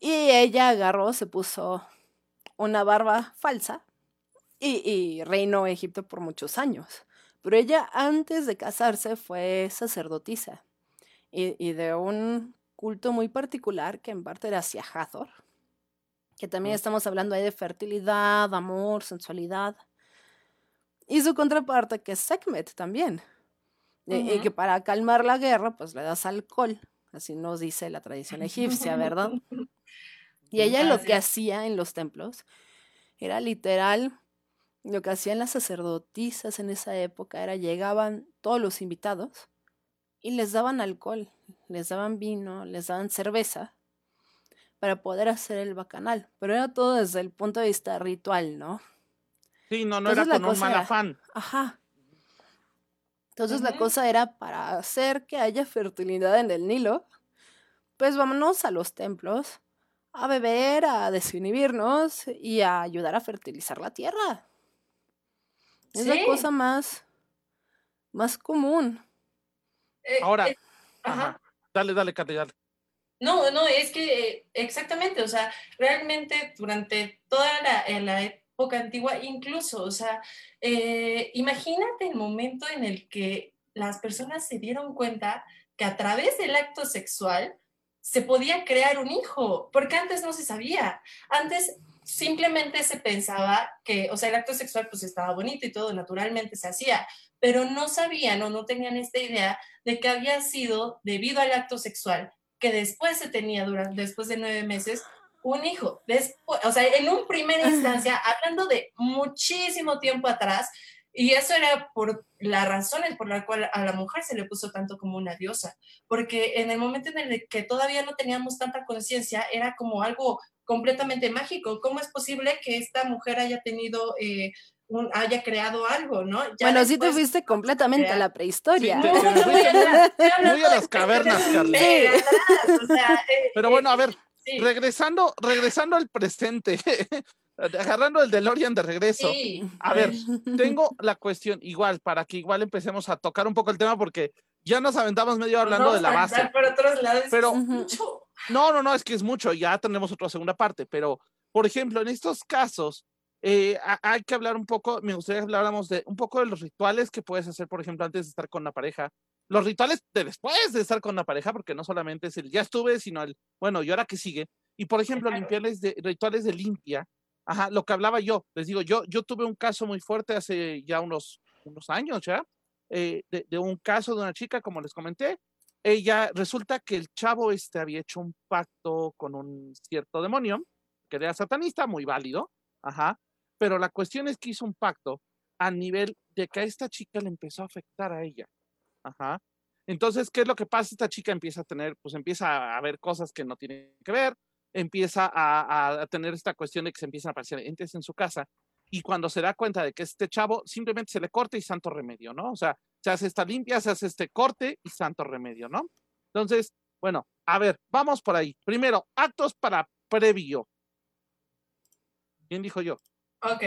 Y ella agarró, se puso una barba falsa y, reinó Egipto por muchos años. Pero ella antes de casarse fue sacerdotisa y, de un culto muy particular que en parte era hacia Hathor, que también estamos hablando ahí de fertilidad, amor, sensualidad. Y su contraparte, que es Sekhmet también. y, que para calmar la guerra, pues le das alcohol. Así nos dice la tradición egipcia, ¿verdad? [laughs] Y ella lo que hacía en los templos era literal, lo que hacían las sacerdotisas en esa época era llegaban todos los invitados y les daban alcohol, les daban vino, les daban cerveza para poder hacer el bacanal. Pero era todo desde el punto de vista ritual, ¿no? Sí, no, no era con un mal afán. Ajá. Entonces la cosa era para hacer que haya fertilidad en el Nilo, pues vámonos a los templos a beber, a desinhibirnos y a ayudar a fertilizar la tierra. Es la cosa más, más común. Eh, Ahora, eh, ajá. dale, dale, Katy, dale. No, no, es que exactamente, o sea, realmente durante toda la, la antigua, incluso, o sea, eh, imagínate el momento en el que las personas se dieron cuenta que a través del acto sexual se podía crear un hijo, porque antes no se sabía. Antes simplemente se pensaba que, o sea, el acto sexual pues estaba bonito y todo, naturalmente se hacía, pero no sabían o no tenían esta idea de que había sido debido al acto sexual que después se tenía durante, después de nueve meses, un hijo. Después, o sea, en un primera instancia, hablando de muchísimo tiempo atrás, y eso era por las razones por las cuales a la mujer se le puso tanto como una diosa, porque en el momento en el que todavía no teníamos tanta conciencia, era como algo completamente mágico. ¿Cómo es posible que esta mujer haya tenido... Eh, un, haya creado algo, ¿no? bueno, sí te fuiste completamente a la prehistoria. muy a las cavernas, Carlos. Pero bueno, a ver, Regresando, regresando al presente, [laughs] agarrando el DeLorean de regreso. A ver, [laughs] tengo la cuestión igual, para que igual empecemos a tocar un poco el tema, porque ya nos aventamos medio hablando de la base. pero no, no, no, es que es mucho, ya tendremos otra segunda parte, pero por ejemplo, en estos casos, eh, hay que hablar un poco, me gustaría que habláramos de un poco de los rituales que puedes hacer, por ejemplo, antes de estar con la pareja, los rituales de después de estar con la pareja, porque no solamente es el ya estuve, sino el, bueno, ¿y ahora qué sigue? Y por ejemplo, limpiarles de, rituales de limpia, ajá, lo que hablaba yo, les digo, yo, yo tuve un caso muy fuerte hace ya unos, unos años ya, eh, de, un caso de una chica, como les comenté. Ella resulta que el chavo este había hecho un pacto con un cierto demonio, que era satanista, muy válido, ajá, pero la cuestión es que hizo un pacto a nivel de que a esta chica le empezó a afectar a ella, ajá. Entonces, ¿qué es lo que pasa? Esta chica empieza a tener, pues empieza a ver cosas que no tienen que ver, empieza a, a tener esta cuestión de que se empiezan a aparecer entes en su casa y cuando se da cuenta de que este chavo simplemente se le corta y santo remedio, ¿no? O sea, se hace esta limpia, se hace este corte y santo remedio, ¿no? Entonces, bueno, a ver, vamos por ahí. Primero, actos para previo. ¿Quién dijo yo? Ok.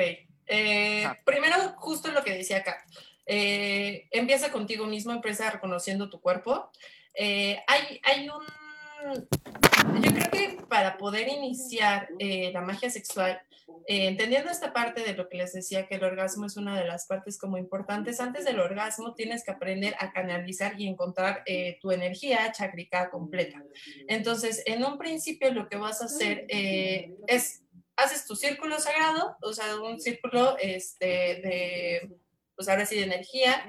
Eh, primero, justo lo que decía acá. Eh, empieza contigo mismo, empieza reconociendo tu cuerpo. Eh, hay, hay un yo creo que para poder iniciar eh, la magia sexual, eh, entendiendo esta parte de lo que les decía, que el orgasmo es una de las partes como importantes, antes del orgasmo tienes que aprender a canalizar y encontrar tu energía chácrica completa. Entonces, en un principio lo que vas a hacer es, haces tu círculo sagrado, o sea, un círculo este, de, pues ahora sí, de energía,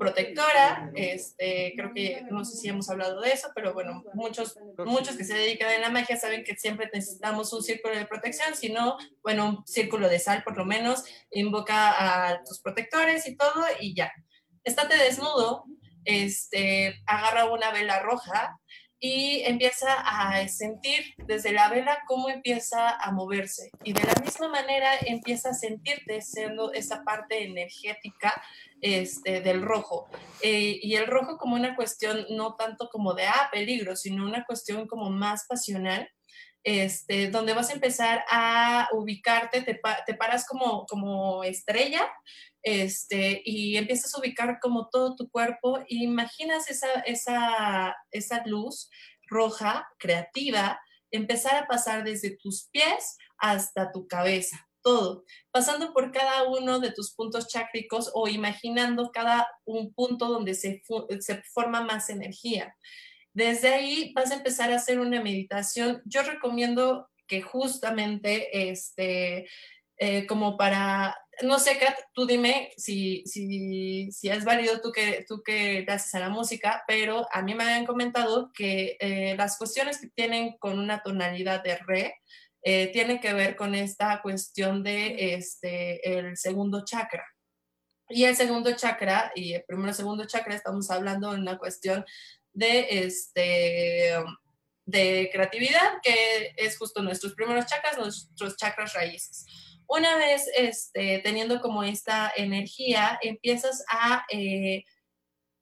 protectora, este, creo que no sé si hemos hablado de eso, pero bueno, muchos, muchos que se dedican a la magia saben que siempre necesitamos un círculo de protección, si no, bueno, un círculo de sal por lo menos, invoca a tus protectores y todo y ya. Estate desnudo, este, agarra una vela roja y empieza a sentir desde la vela cómo empieza a moverse. Y de la misma manera empieza a sentirte siendo esa parte energética este, del rojo. Eh, y el rojo como una cuestión no tanto como de, ah, peligro, sino una cuestión como más pasional. Este, donde vas a empezar a ubicarte, te, te paras como, como estrella este, y empiezas a ubicar como todo tu cuerpo imaginas esa, esa, esa luz roja, creativa, empezar a pasar desde tus pies hasta tu cabeza, todo, pasando por cada uno de tus puntos chácricos o imaginando cada un punto donde se, se forma más energía. Desde ahí vas a empezar a hacer una meditación. Yo recomiendo que justamente, este, eh, como para no sé, Kat, tú dime si, si, si es válido tú que, tú que te haces a la música, pero a mí me habían comentado que eh, las cuestiones que tienen con una tonalidad de re eh, tienen que ver con esta cuestión de este, el segundo chakra. Y el segundo chakra, y el primero segundo chakra, estamos hablando de una cuestión de, este, de creatividad, que es justo nuestros primeros chakras, nuestros chakras raíces. Una vez este, teniendo como esta energía, empiezas a, eh,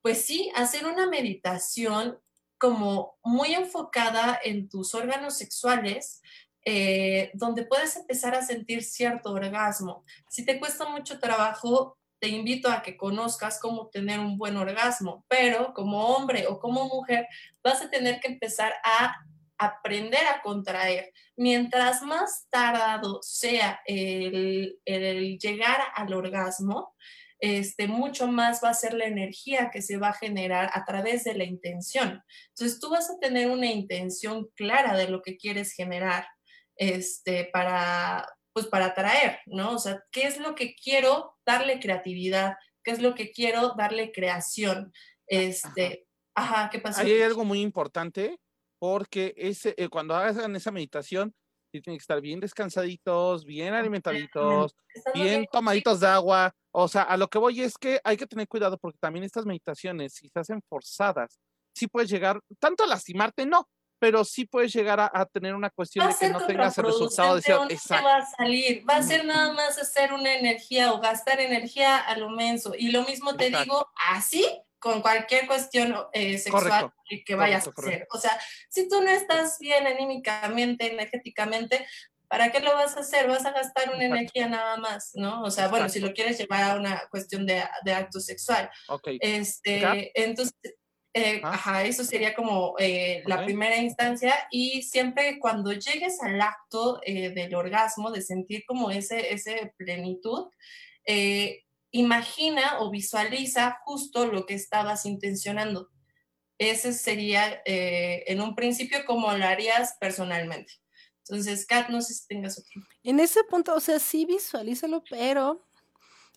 pues sí, hacer una meditación como muy enfocada en tus órganos sexuales, eh, donde puedes empezar a sentir cierto orgasmo. Si te cuesta mucho trabajo, te invito a que conozcas cómo tener un buen orgasmo, pero como hombre o como mujer vas a tener que empezar a aprender a contraer. Mientras más tardado sea el, llegar al orgasmo, este, mucho más va a ser la energía que se va a generar a través de la intención. Entonces tú vas a tener una intención clara de lo que quieres generar este, para, pues para atraer, ¿no? O sea, ¿qué es lo que quiero darle creatividad? ¿Qué es lo que quiero darle creación? Este, ajá, ¿qué pasa? hay algo muy importante porque ese, eh, cuando hagan esa meditación, tienen que estar bien descansaditos, bien alimentaditos, bien tomaditos de agua. O sea, a lo que voy es que hay que tener cuidado porque también estas meditaciones, si se hacen forzadas, sí puedes llegar, tanto a lastimarte, no, pero sí puedes llegar a, tener una cuestión de que no tengas el resultado de ser exacto. va a salir, va a ser nada más hacer una energía o gastar energía a lo menso. Y lo mismo te digo, así con cualquier cuestión eh, sexual que vayas a hacer. O sea, si tú no estás bien anímicamente, energéticamente, ¿para qué lo vas a hacer? Vas a gastar una energía nada más, ¿no? O sea, bueno, si lo quieres llevar a una cuestión de, de acto sexual. Ok. Este, entonces, eh, ah. ajá, eso sería como eh, la primera instancia y siempre cuando llegues al acto del orgasmo, de sentir como ese, ese plenitud, imagina o visualiza justo lo que estabas intencionando. Ese sería eh, en un principio como lo harías personalmente. Entonces, Kat, no sé si tengas otro. En ese punto, o sea, sí visualízalo, pero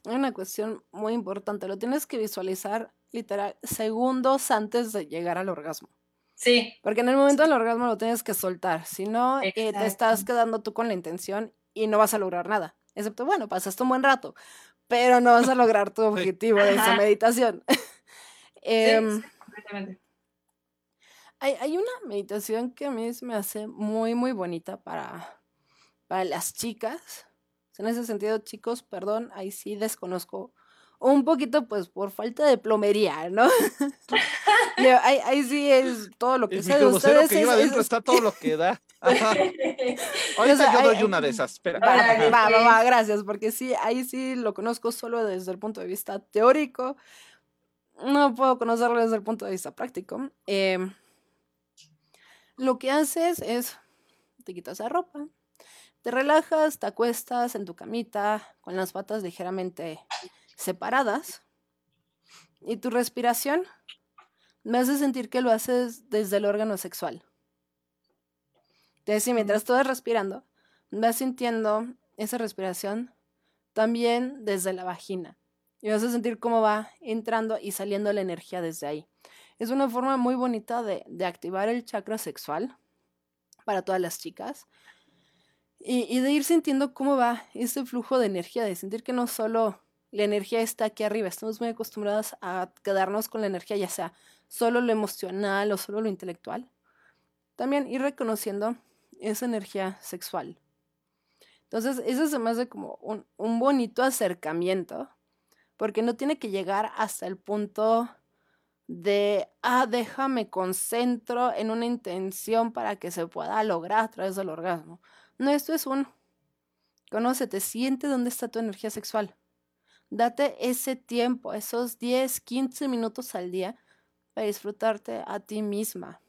hay una cuestión muy importante. Lo tienes que visualizar literal segundos antes de llegar al orgasmo. Sí. Porque en el momento del orgasmo lo tienes que soltar, si no, eh, te estás quedando tú con la intención y no vas a lograr nada. Excepto, bueno, pasaste un buen rato, pero no vas a lograr tu [laughs] objetivo de esa meditación. [laughs] Em, completamente. Hay, hay, una meditación que a mí me hace muy, muy bonita para, para las chicas. En ese sentido, chicos, perdón, ahí sí desconozco un poquito pues por falta de plomería, ¿no? [laughs] ahí, ahí, sí es todo lo que sé de ustedes. que lleva adentro está todo lo que da. Ahorita yo doy una de esas. Espera. Va, va, va, gracias, porque sí, ahí sí lo conozco solo desde el punto de vista teórico. No puedo conocerlo desde el punto de vista práctico. Em, lo que haces es, te quitas la ropa, te relajas, te acuestas en tu camita con las patas ligeramente separadas y tu respiración me hace sentir que lo haces desde el órgano sexual. Entonces, mientras tú vas respirando, vas sintiendo esa respiración también desde la vagina. Y vas a sentir cómo va entrando y saliendo la energía desde ahí. Es una forma muy bonita de, de activar el chakra sexual para todas las chicas. Y, y, de ir sintiendo cómo va ese flujo de energía, de sentir que no solo la energía está aquí arriba. Estamos muy acostumbrados a quedarnos con la energía, ya sea solo lo emocional o solo lo intelectual. También ir reconociendo esa energía sexual. Entonces, eso se me hace como un, un bonito acercamiento, porque no tiene que llegar hasta el punto de, ah, déjame concentro en una intención para que se pueda lograr a través del orgasmo. No, esto es un, conócete, siente dónde está tu energía sexual. Date ese tiempo, esos 10, 15 minutos al día para disfrutarte a ti misma.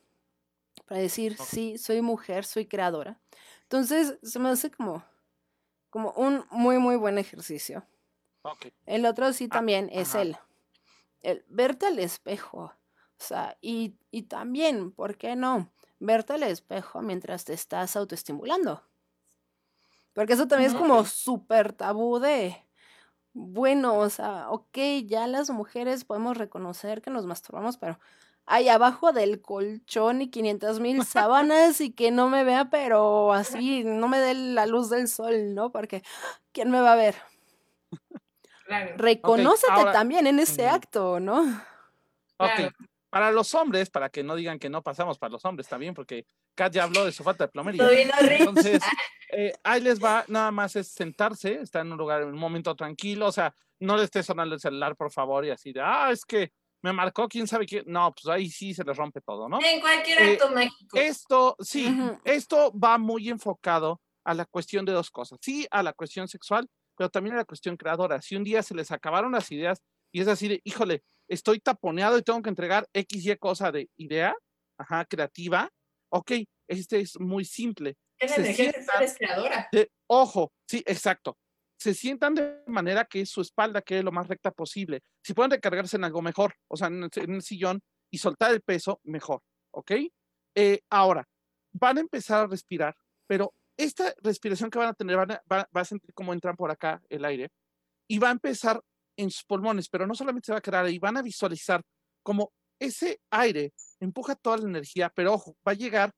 Para decir, sí, soy mujer, soy creadora. Entonces, se me hace como, como un muy, muy buen ejercicio. El otro sí ah, también es el, el verte al espejo. O sea, y, y también, ¿por qué no? Verte al espejo mientras te estás autoestimulando. Porque eso también es como súper tabú de, bueno, o sea, ok, ya las mujeres podemos reconocer que nos masturbamos, pero ahí abajo del colchón y 500 mil sábanas y que no me vea, pero así, no me dé la luz del sol, ¿no? Porque, ¿quién me va a ver? Claro. Reconócete también en ese acto, ¿no? Ok, para los hombres, para que no digan que no pasamos para los hombres también, porque Kat ya habló de su falta de plomería. Entonces, [laughs] eh, ahí les va, nada más es sentarse, estar en un lugar, en un momento tranquilo, o sea, no le estés sonando el celular, por favor, y así de, ah, es que me marcó quién sabe quién. No, pues ahí sí se les rompe todo, ¿no? En cualquier eh, acto mágico. Esto, sí, esto va muy enfocado a la cuestión de dos cosas. Sí, a la cuestión sexual, pero también a la cuestión creadora. Si un día se les acabaron las ideas y es así de, híjole, estoy taponeado y tengo que entregar X, Y cosa de idea, ajá, creativa. Ok, este es muy simple. Es energía sexual es creadora. ojo, sí, exacto. Se sientan de manera que su espalda quede lo más recta posible. Si pueden recargarse en algo mejor, o sea, en el, sillón y soltar el peso, mejor. ¿Ok? Eh, ahora, van a empezar a respirar, pero esta respiración que van a tener, van a, va a sentir cómo entran por acá el aire y va a empezar en sus pulmones, pero no solamente se va a quedar ahí, van a visualizar como ese aire empuja toda la energía, pero ojo, va a llegar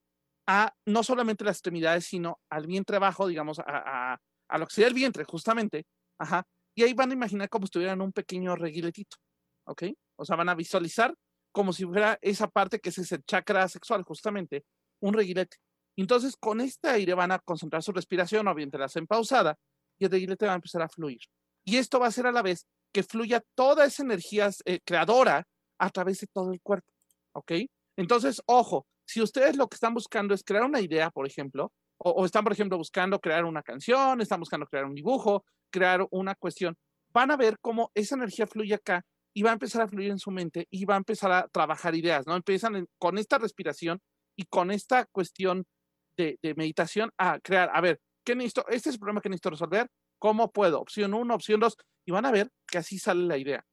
a no solamente las extremidades, sino al vientre abajo, digamos, a, que sería el vientre, justamente, ajá, y ahí van a imaginar como si un pequeño reguiletito, ¿ok? O sea, van a visualizar como si fuera esa parte que es ese chakra sexual, justamente, un reguilete. Entonces, con este aire van a concentrar su respiración, o bien te la hacen pausada, y el reguilete va a empezar a fluir. Y esto va a ser a la vez que fluya toda esa energía eh, creadora a través de todo el cuerpo. ¿Ok? Entonces, ojo, si ustedes lo que están buscando es crear una idea, por ejemplo, o, están, por ejemplo, buscando crear una canción, están buscando crear un dibujo, crear una cuestión, van a ver cómo esa energía fluye acá y va a empezar a fluir en su mente y va a empezar a trabajar ideas, ¿no? Empiezan con esta respiración y con esta cuestión de, meditación a crear, a ver, ¿qué necesito? Este es el problema que necesito resolver, ¿cómo puedo? Opción uno, opción dos, y van a ver que así sale la idea.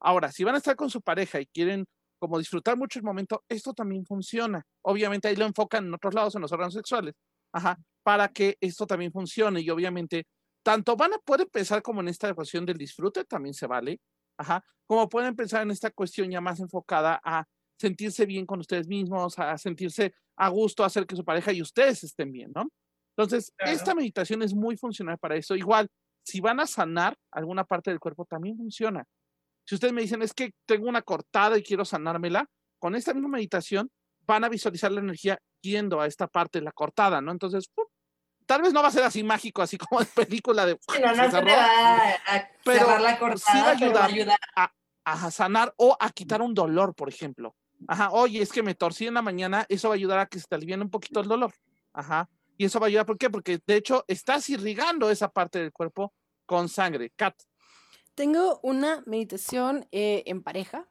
Ahora, si van a estar con su pareja y quieren como disfrutar mucho el momento, esto también funciona. Obviamente ahí lo enfocan en otros lados, en los órganos sexuales, ajá, para que esto también funcione y obviamente tanto van a poder empezar como en esta ecuación del disfrute también se vale, Ajá. Como pueden pensar en esta cuestión ya más enfocada a sentirse bien con ustedes mismos, a sentirse a gusto, a hacer que su pareja y ustedes estén bien, ¿no? Entonces, esta meditación es muy funcional para eso. Igual, si van a sanar alguna parte del cuerpo, también funciona. Si ustedes me dicen, es que tengo una cortada y quiero sanármela, con esta misma meditación van a visualizar la energía yendo a esta parte de la cortada, ¿no? Entonces, tal vez no va a ser así mágico, así como en película de... no, no se, va a pero la cortada, sí va a ayudar, A, sanar o a quitar un dolor, por ejemplo. Ajá, oye, es que me torcí en la mañana, eso va a ayudar a que se te alivie un poquito el dolor. Ajá. Y eso va a ayudar, ¿por qué? Porque de hecho estás irrigando esa parte del cuerpo con sangre. Kat. Tengo una meditación eh, en pareja,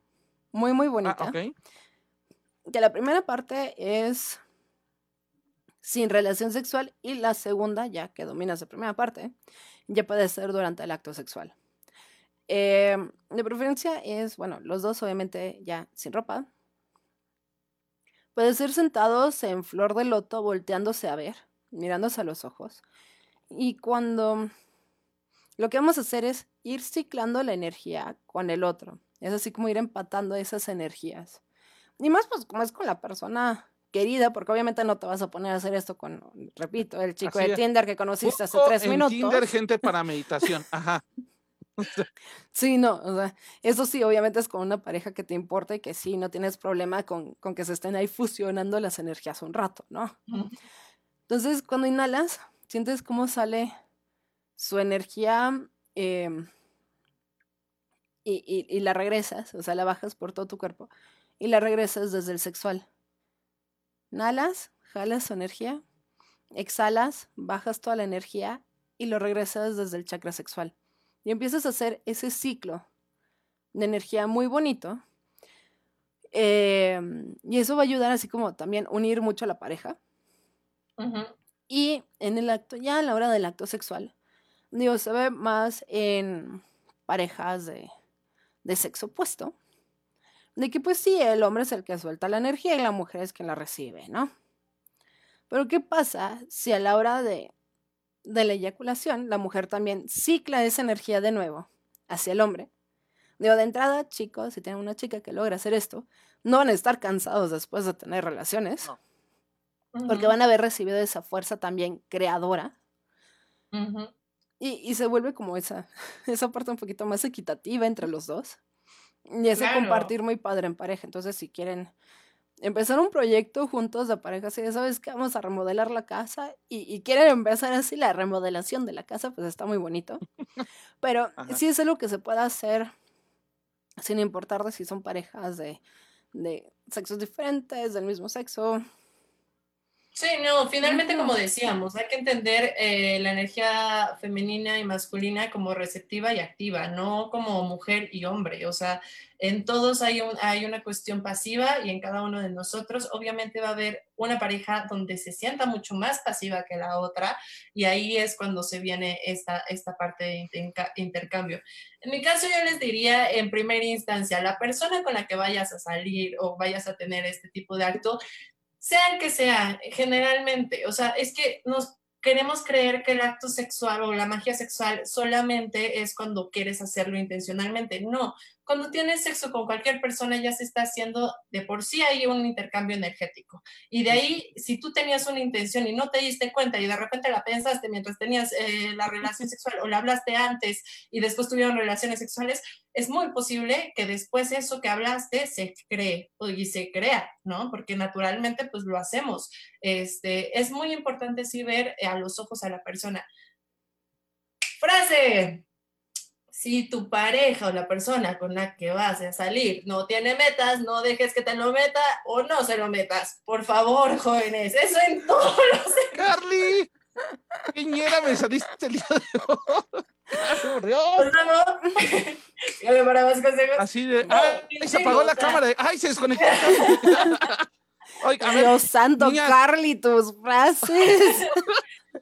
muy, muy ah, bonita. Ah, okay. Que la primera parte es sin relación sexual y la segunda, ya que dominas la primera parte, ya puede ser durante el acto sexual. Em, de preferencia es, bueno, los dos obviamente ya sin ropa. Puede ser sentados en flor de loto, volteándose a ver, mirándose a los ojos. Y cuando lo que vamos a hacer es ir ciclando la energía con el otro. Es así como ir empatando esas energías. Y más pues como es con la persona querida, porque obviamente no te vas a poner a hacer esto con, repito, el chico de Tinder que conociste hace tres en minutos. Tinder, [laughs] gente para meditación, ajá. Sí, no, o sea, eso sí, obviamente es con una pareja que te importa y que sí, no tienes problema con, con que se estén ahí fusionando las energías un rato, ¿no? Entonces, cuando inhalas, sientes cómo sale su energía em, y, y, y la regresas, o sea, la bajas por todo tu cuerpo y la regresas desde el sexual. Inhalas, jalas su energía, exhalas, bajas toda la energía y lo regresas desde el chakra sexual. Y empiezas a hacer ese ciclo de energía muy bonito. Em, y eso va a ayudar así como también unir mucho a la pareja. Y en el acto, ya a la hora del acto sexual, digo, se ve más en parejas de, de sexo opuesto de que pues sí, el hombre es el que suelta la energía y la mujer es quien la recibe, ¿no? Pero ¿qué pasa si a la hora de, de la eyaculación la mujer también cicla esa energía de nuevo hacia el hombre? Digo, de entrada, chicos, si tienen una chica que logra hacer esto, no van a estar cansados después de tener relaciones, porque van a haber recibido esa fuerza también creadora. y, y, se vuelve como esa, [laughs] esa parte un poquito más equitativa entre los dos. Y ese compartir muy padre en pareja. Entonces, si quieren empezar un proyecto juntos de pareja, si ya sabes que vamos a remodelar la casa y, quieren empezar así la remodelación de la casa, pues está muy bonito. [laughs] Pero sí es algo que se puede hacer sin importar de si son parejas de, de sexos diferentes, del mismo sexo. Sí, no, finalmente como decíamos, hay que entender eh, la energía femenina y masculina como receptiva y activa, no como mujer y hombre. O sea, en todos hay, un, hay una cuestión pasiva y en cada uno de nosotros obviamente va a haber una pareja donde se sienta mucho más pasiva que la otra y ahí es cuando se viene esta, esta parte de intercambio. En mi caso yo les diría en primera instancia, la persona con la que vayas a salir o vayas a tener este tipo de acto, sea que sea, generalmente, o sea, es que nos queremos creer que el acto sexual o la magia sexual solamente es cuando quieres hacerlo intencionalmente. No, cuando tienes sexo con cualquier persona ya se está haciendo de por sí hay un intercambio energético. Y de ahí, si tú tenías una intención y no te diste cuenta y de repente la pensaste mientras tenías eh, la relación sexual o la hablaste antes y después tuvieron relaciones sexuales, es muy posible que después eso que hablaste se cree y se crea, ¿no? Porque naturalmente pues lo hacemos. Este, es muy importante sí ver a los ojos a la persona. Frase, si tu pareja o la persona con la que vas a salir no tiene metas, no dejes que te lo meta o no se lo metas. Por favor, jóvenes, eso en todos los... [laughs] ¡Carly! ¡Piñera, me saliste el día de hoy! [laughs] me para más consejos. Así de... ¡Ay, se apagó la cámara! ¡Ay, se desconectó! Ay, [laughs] Dios santo, Carly, tus frases.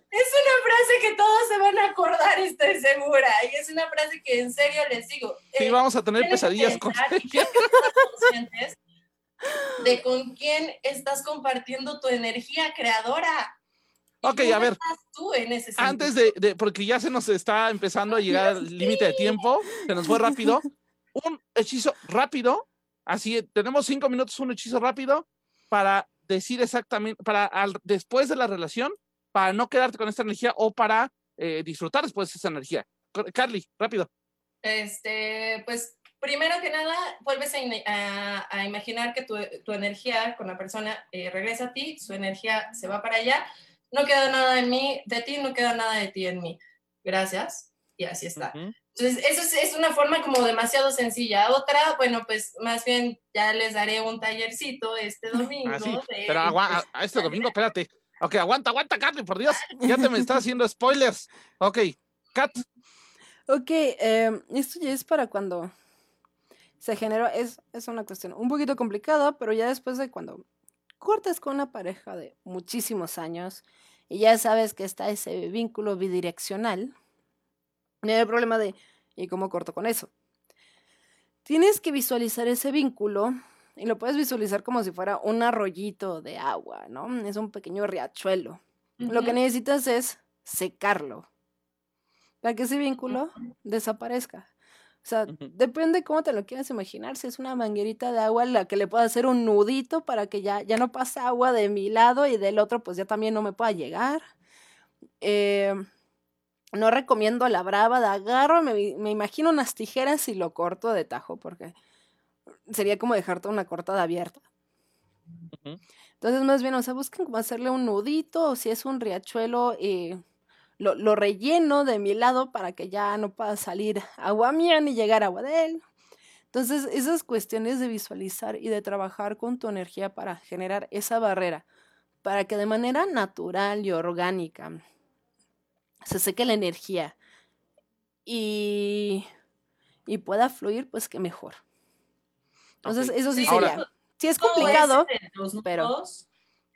Es una frase que todos se van a acordar, estoy segura. Y es una frase que en serio les digo. Sí, eh, vamos a tener pesadillas con conscientes de con quién estás compartiendo tu energía creadora. Ok, a ver. Tú en ese antes de, de, porque ya se nos está empezando a llegar el límite de tiempo, se nos fue rápido. [laughs] un hechizo rápido, así tenemos cinco minutos, un hechizo rápido para decir exactamente, para después de la relación, para no quedarte con esta energía o para eh, disfrutar después de esa energía. Carly, rápido. Este, pues primero que nada, vuelves a, imaginar que tu, tu, energía con la persona eh, regresa a ti, su energía se va para allá, no queda nada en mí, de ti, no queda nada de ti en mí. Gracias. Y así está. Entonces, eso es, una forma como demasiado sencilla. Otra, bueno, pues más bien ya les daré un tallercito este ah, domingo. Pero aguanta, este domingo, espérate. Ok, aguanta, aguanta, Carly, por Dios. Ya te me estás haciendo spoilers. Ok, Kat. Ok, eh, esto ya es para cuando se generó, es, es una cuestión un poquito complicada, pero ya después de cuando cortas con una pareja de muchísimos años y ya sabes que está ese vínculo bidireccional, no hay problema de ¿y cómo corto con eso? Tienes que visualizar ese vínculo y lo puedes visualizar como si fuera un arroyito de agua, ¿no? Es un pequeño riachuelo. Lo que necesitas es secarlo para que ese vínculo desaparezca. O sea, depende cómo te lo quieras imaginar. Si es una manguerita de agua la que le pueda hacer un nudito para que ya, ya no pase agua de mi lado y del otro pues ya también no me pueda llegar. Eh, no recomiendo la brava de agarro, me, me, imagino unas tijeras y lo corto de tajo porque sería como dejarte una cortada abierta. Entonces más bien, o sea, busquen cómo hacerle un nudito o si es un riachuelo. Eh, lo, lo, relleno de mi lado para que ya no pueda salir agua mía ni llegar agua de él. Entonces, esas cuestiones de visualizar y de trabajar con tu energía para generar esa barrera, para que de manera natural y orgánica se seque la energía y, y pueda fluir, pues que mejor. Entonces, eso sí, sería. sí es complicado, pero...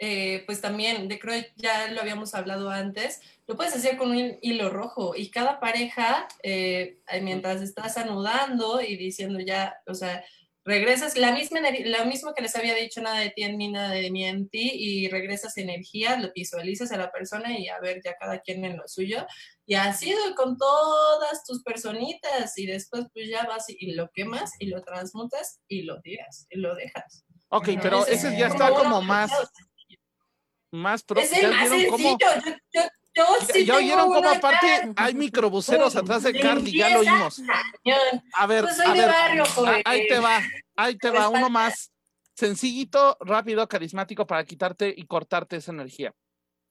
Eh, pues también, de creo ya lo habíamos hablado antes, lo puedes hacer con un hilo rojo y cada pareja, eh, mientras estás anudando y diciendo ya, o sea, regresas la misma, lo mismo que les había dicho, nada de ti en mí, nada de mí en ti, y regresas energía, lo visualizas a la persona y a ver ya cada quien en lo suyo. Y así con todas tus personitas y después pues ya vas y lo quemas y lo transmutas y lo tiras y lo dejas. Ok, pero ese ya está como más más Es el más sencillo. Yo, yo, sí ya oyeron cómo aparte hay microbuseros atrás de Carly, ya lo oímos. A ver, pues a ver, ahí te va, ahí te va, uno más. Sencillito, rápido, carismático para quitarte y cortarte esa energía.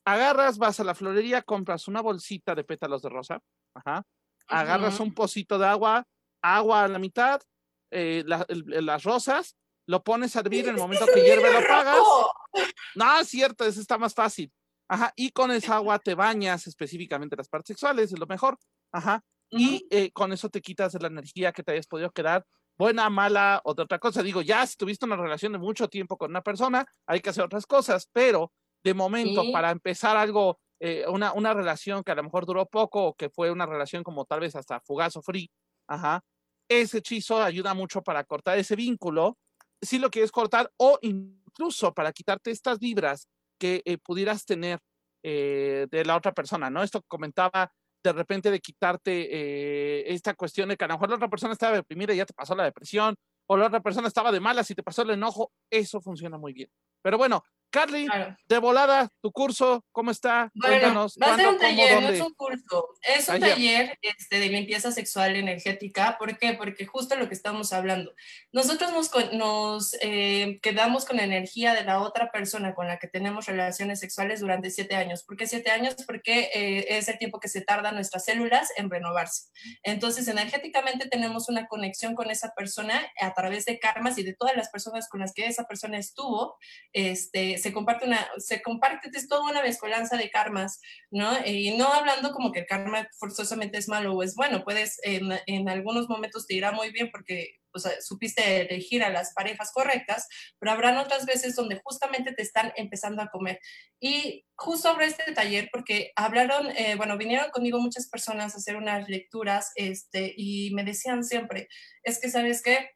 Agarras, vas a la florería, compras una bolsita de pétalos de rosa, ajá. Agarras un pocito de agua, agua a la mitad, eh, las rosas, lo pones a hervir en el momento que hierve, lo apagas. No, es cierto, eso está más fácil. Ajá, y con esa agua te bañas específicamente las partes sexuales, es lo mejor. Ajá, y eh, con eso te quitas la energía que te hayas podido quedar, buena, mala o de otra cosa. Digo, ya si tuviste una relación de mucho tiempo con una persona, hay que hacer otras cosas, pero de momento, para empezar algo, eh, una, una relación que a lo mejor duró poco o que fue una relación como tal vez hasta fugaz o free, ajá, ese hechizo ayuda mucho para cortar ese vínculo si lo quieres cortar o incluso para quitarte estas vibras que eh, pudieras tener eh, de la otra persona, ¿no? Esto comentaba de repente de quitarte eh, esta cuestión de que a la otra persona estaba deprimida y ya te pasó la depresión, o la otra persona estaba de malas y te pasó el enojo, eso funciona muy bien. Pero bueno, Carly, de volada, tu curso, ¿cómo está? Bueno, va a ser un taller, no es un curso. Es un taller, este, de limpieza sexual energética. ¿Por qué? Porque justo lo que estamos hablando. Nosotros nos, nos eh, quedamos con la energía de la otra persona con la que tenemos relaciones sexuales durante siete años. ¿Por qué siete años? Porque eh, es el tiempo que se tarda nuestras células en renovarse. Entonces, energéticamente tenemos una conexión con esa persona a través de karmas y de todas las personas con las que esa persona estuvo. Este, se comparte una, se comparte, es toda una mezcolanza de karmas, ¿no? Y no hablando como que el karma forzosamente es malo o es bueno, puedes, en, algunos momentos te irá muy bien porque o supiste elegir a las parejas correctas, pero habrán otras veces donde justamente te están empezando a comer. Y justo sobre este taller, porque hablaron, eh, bueno, vinieron conmigo muchas personas a hacer unas lecturas, este, y me decían siempre, es que, ¿sabes qué?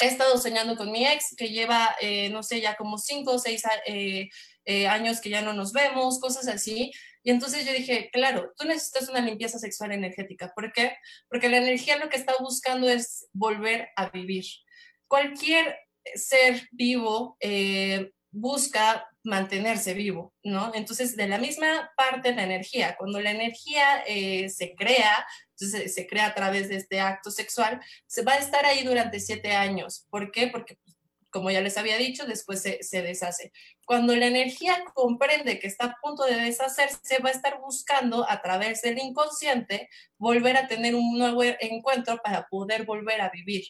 He estado soñando con mi ex, que lleva, eh, no sé, ya como cinco o seis eh, eh, años que ya no nos vemos, cosas así. Y entonces yo dije, claro, tú necesitas una limpieza sexual energética. ¿Por qué? Porque la energía lo que está buscando es volver a vivir. Cualquier ser vivo busca mantenerse vivo, ¿no? Entonces, de la misma parte la energía, cuando la energía eh, se crea, entonces se crea a través de este acto sexual, se va a estar ahí durante siete años. ¿Por qué? Porque pues, como ya les había dicho, después se, se, deshace. Cuando la energía comprende que está a punto de deshacerse, va a estar buscando a través del inconsciente volver a tener un nuevo encuentro para poder volver a vivir.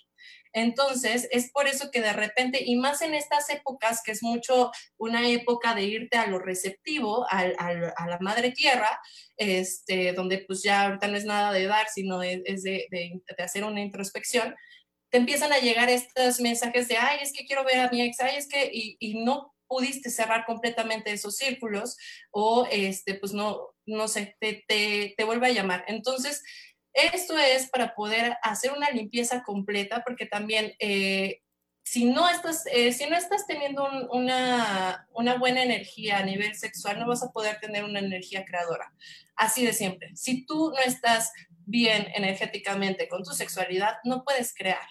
Entonces, es por eso que de repente, y más en estas épocas, que es mucho una época de irte a lo receptivo, a, la madre tierra, este, donde pues ya ahorita no es nada de dar, sino es, de, hacer una introspección, te empiezan a llegar estos mensajes de, ay, es que quiero ver a mi ex, ay, es que, y, y no pudiste cerrar completamente esos círculos o, este, pues no, no sé, te, te, te vuelve a llamar. Entonces, esto es para poder hacer una limpieza completa, porque también eh, si, no estás, eh, si no estás teniendo un, una, una, buena energía a nivel sexual, no vas a poder tener una energía creadora. Así de siempre. Si tú no estás bien energéticamente con tu sexualidad, no puedes crear.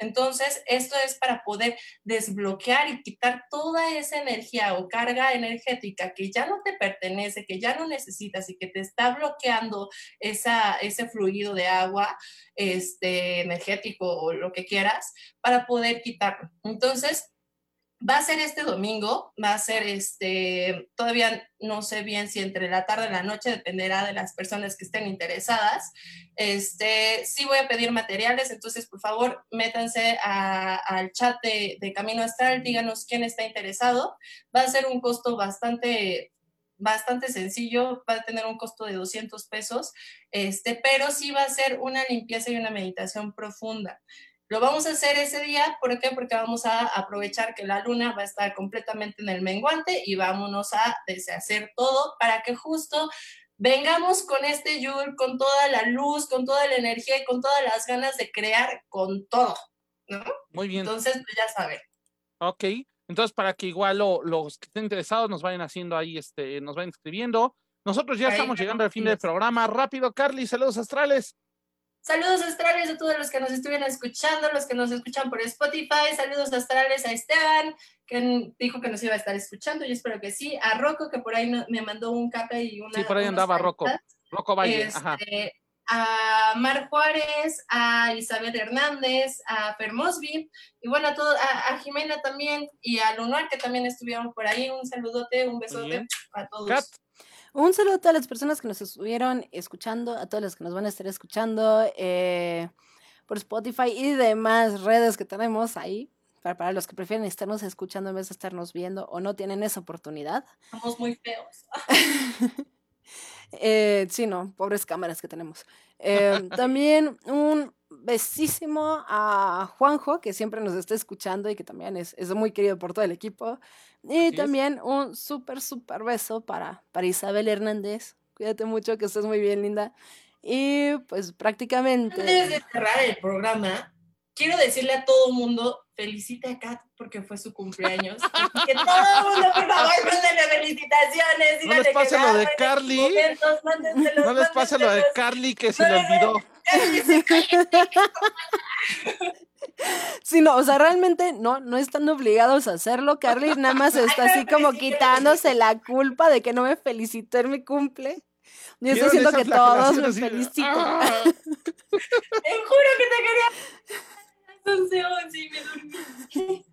Entonces, esto es para poder desbloquear y quitar toda esa energía o carga energética que ya no te pertenece, que ya no necesitas y que te está bloqueando ese fluido de agua este, energético o lo que quieras, para poder quitarlo. Entonces, Va a ser este domingo, va a ser este, todavía no sé bien si entre la tarde y la noche, dependerá de las personas que estén interesadas. Este, sí voy a pedir materiales, entonces por favor métanse al chat de, de Camino Astral, díganos quién está interesado. Va a ser un costo bastante bastante sencillo, va a tener un costo de 200 pesos, este, pero sí va a ser una limpieza y una meditación profunda. Lo vamos a hacer ese día, ¿por qué? Porque vamos a aprovechar que la luna va a estar completamente en el menguante y vámonos a deshacer todo para que justo vengamos con este Yul, con toda la luz, con toda la energía y con todas las ganas de crear con todo, ¿no? Muy bien. Entonces, pues ya saben. Ok, entonces para que igual lo, los que estén interesados nos vayan haciendo ahí, este, nos vayan escribiendo. Nosotros ya ahí estamos llegando al fin del programa. Rápido, Carly, saludos astrales. Saludos astrales a todos los que nos estuvieron escuchando, los que nos escuchan por Spotify. Saludos astrales a Esteban, que dijo que nos iba a estar escuchando. Yo espero que sí. A Rocco, que por ahí me mandó un capa y una. Sí, por ahí andaba Rocco. Rocco Valle. Este, a Mar Juárez, a Isabel Hernández, a Fer Mosby, y bueno, a, todo, a, Jimena también, y a Lunar, que también estuvieron por ahí. Un saludote, un besote a todos. Un saludo a todas las personas que nos estuvieron escuchando, a todas las que nos van a estar escuchando eh, por Spotify y demás redes que tenemos ahí. Para, para los que prefieren estarnos escuchando en vez de estarnos viendo o no tienen esa oportunidad. Somos muy feos. [laughs] eh, sí, no, pobres cámaras que tenemos. Eh, [laughs] también un besísimo a Juanjo, que siempre nos está escuchando y que también es, es muy querido por todo el equipo. Y también un súper, súper beso para, para Isabel Hernández. Cuídate mucho, que estés muy bien, linda. Y pues prácticamente... Antes de cerrar el programa, quiero decirle a todo el mundo, felicite a Kat porque fue su cumpleaños. [laughs] que todo el mundo, por favor, mándenle felicitaciones. No les pase lo de Carly. no les pase lo de Carly que se le olvidó. Sí, no, o sea, realmente no, no están obligados a hacerlo. Carly nada más está así como quitándose la culpa de que no me felicitó en mi cumple. Yo estoy diciendo que todos me felicitan. ¡Ah! Te juro que te quería. sí, me dormí.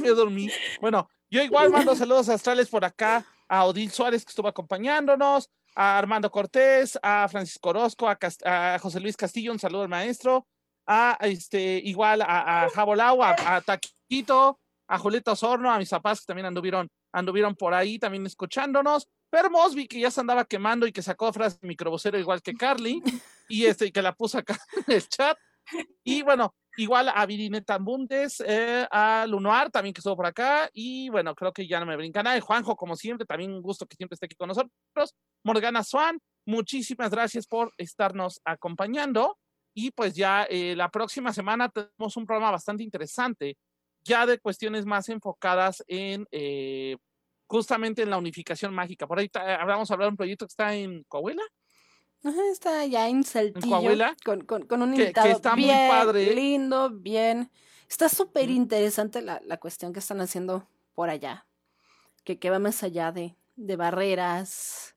me dormí. Bueno, yo igual mando saludos astrales por acá a Odil Suárez que estuvo acompañándonos, a Armando Cortés, a Francisco Orozco, a, José Luis Castillo, un saludo al maestro, a este, igual a, a Jabolau, a, a, Taquito, a Julieta Osorno, a mis papás que también anduvieron, anduvieron por ahí también escuchándonos. Pero Mosby, que ya se andaba quemando y que sacó frase microbocero igual que Carly, y este, y que la puso acá [laughs] en el chat. Y bueno, igual a Virineta Bundes, eh, a Lunoar también que estuvo por acá, y bueno, creo que ya no me brinca nada. Juanjo, como siempre, también un gusto que siempre esté aquí con nosotros. Morgana Swan, muchísimas gracias por estarnos acompañando. Y pues ya eh, la próxima semana tenemos un programa bastante interesante, ya de cuestiones más enfocadas en, eh, justamente en la unificación mágica. Por ahí hablamos hablar de un proyecto que está en Coahuila. Ajá, está ya en Saltillo. Con, con, un invitado que está bien muy padre. lindo, bien. Está súper interesante la, la, cuestión que están haciendo por allá. Que, que va más allá de, de barreras,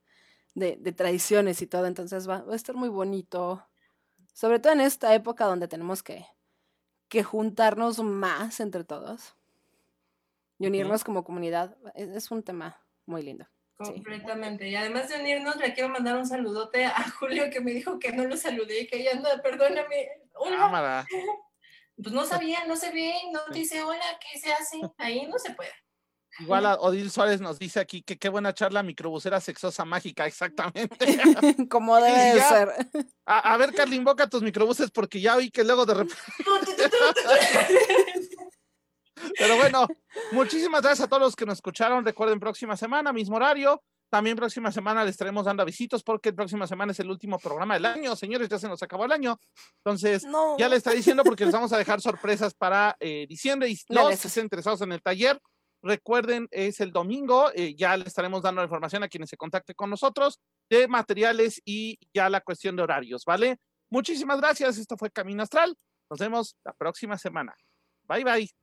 de, de, tradiciones y todo. Entonces va, va, a estar muy bonito. Sobre todo en esta época donde tenemos que, que juntarnos más entre todos y unirnos como comunidad. Es, un tema muy lindo. Completamente. Y además de unirnos, le quiero mandar un saludote a [laughs] Julio que me dijo que no lo saludé y que ya anda, perdóname. Hola. [laughs] Pues no sabía, no se ve, no dice hola, ¿qué se hace? Ahí no se puede. Igual a Odil Suárez nos dice aquí que qué buena charla microbusera sexosa mágica, exactamente. [laughs] Como debe ser. A, ver, Carly, invoca tus microbuses porque ya vi que luego de repente. Pero bueno, muchísimas gracias a todos los que nos escucharon. Recuerden, próxima semana, mismo horario. También próxima semana le estaremos dando visitos porque próxima semana es el último programa del año. Señores, ya se nos acabó el año. Entonces, ya le está diciendo porque les vamos a dejar sorpresas para eh, diciembre. Y los que estén interesados en el taller, recuerden, es el domingo. Eh, ya le estaremos dando la información a quienes se contacten con nosotros de materiales y ya la cuestión de horarios, ¿vale? Muchísimas gracias. Esto fue Camino Astral. Nos vemos la próxima semana. Bye, bye.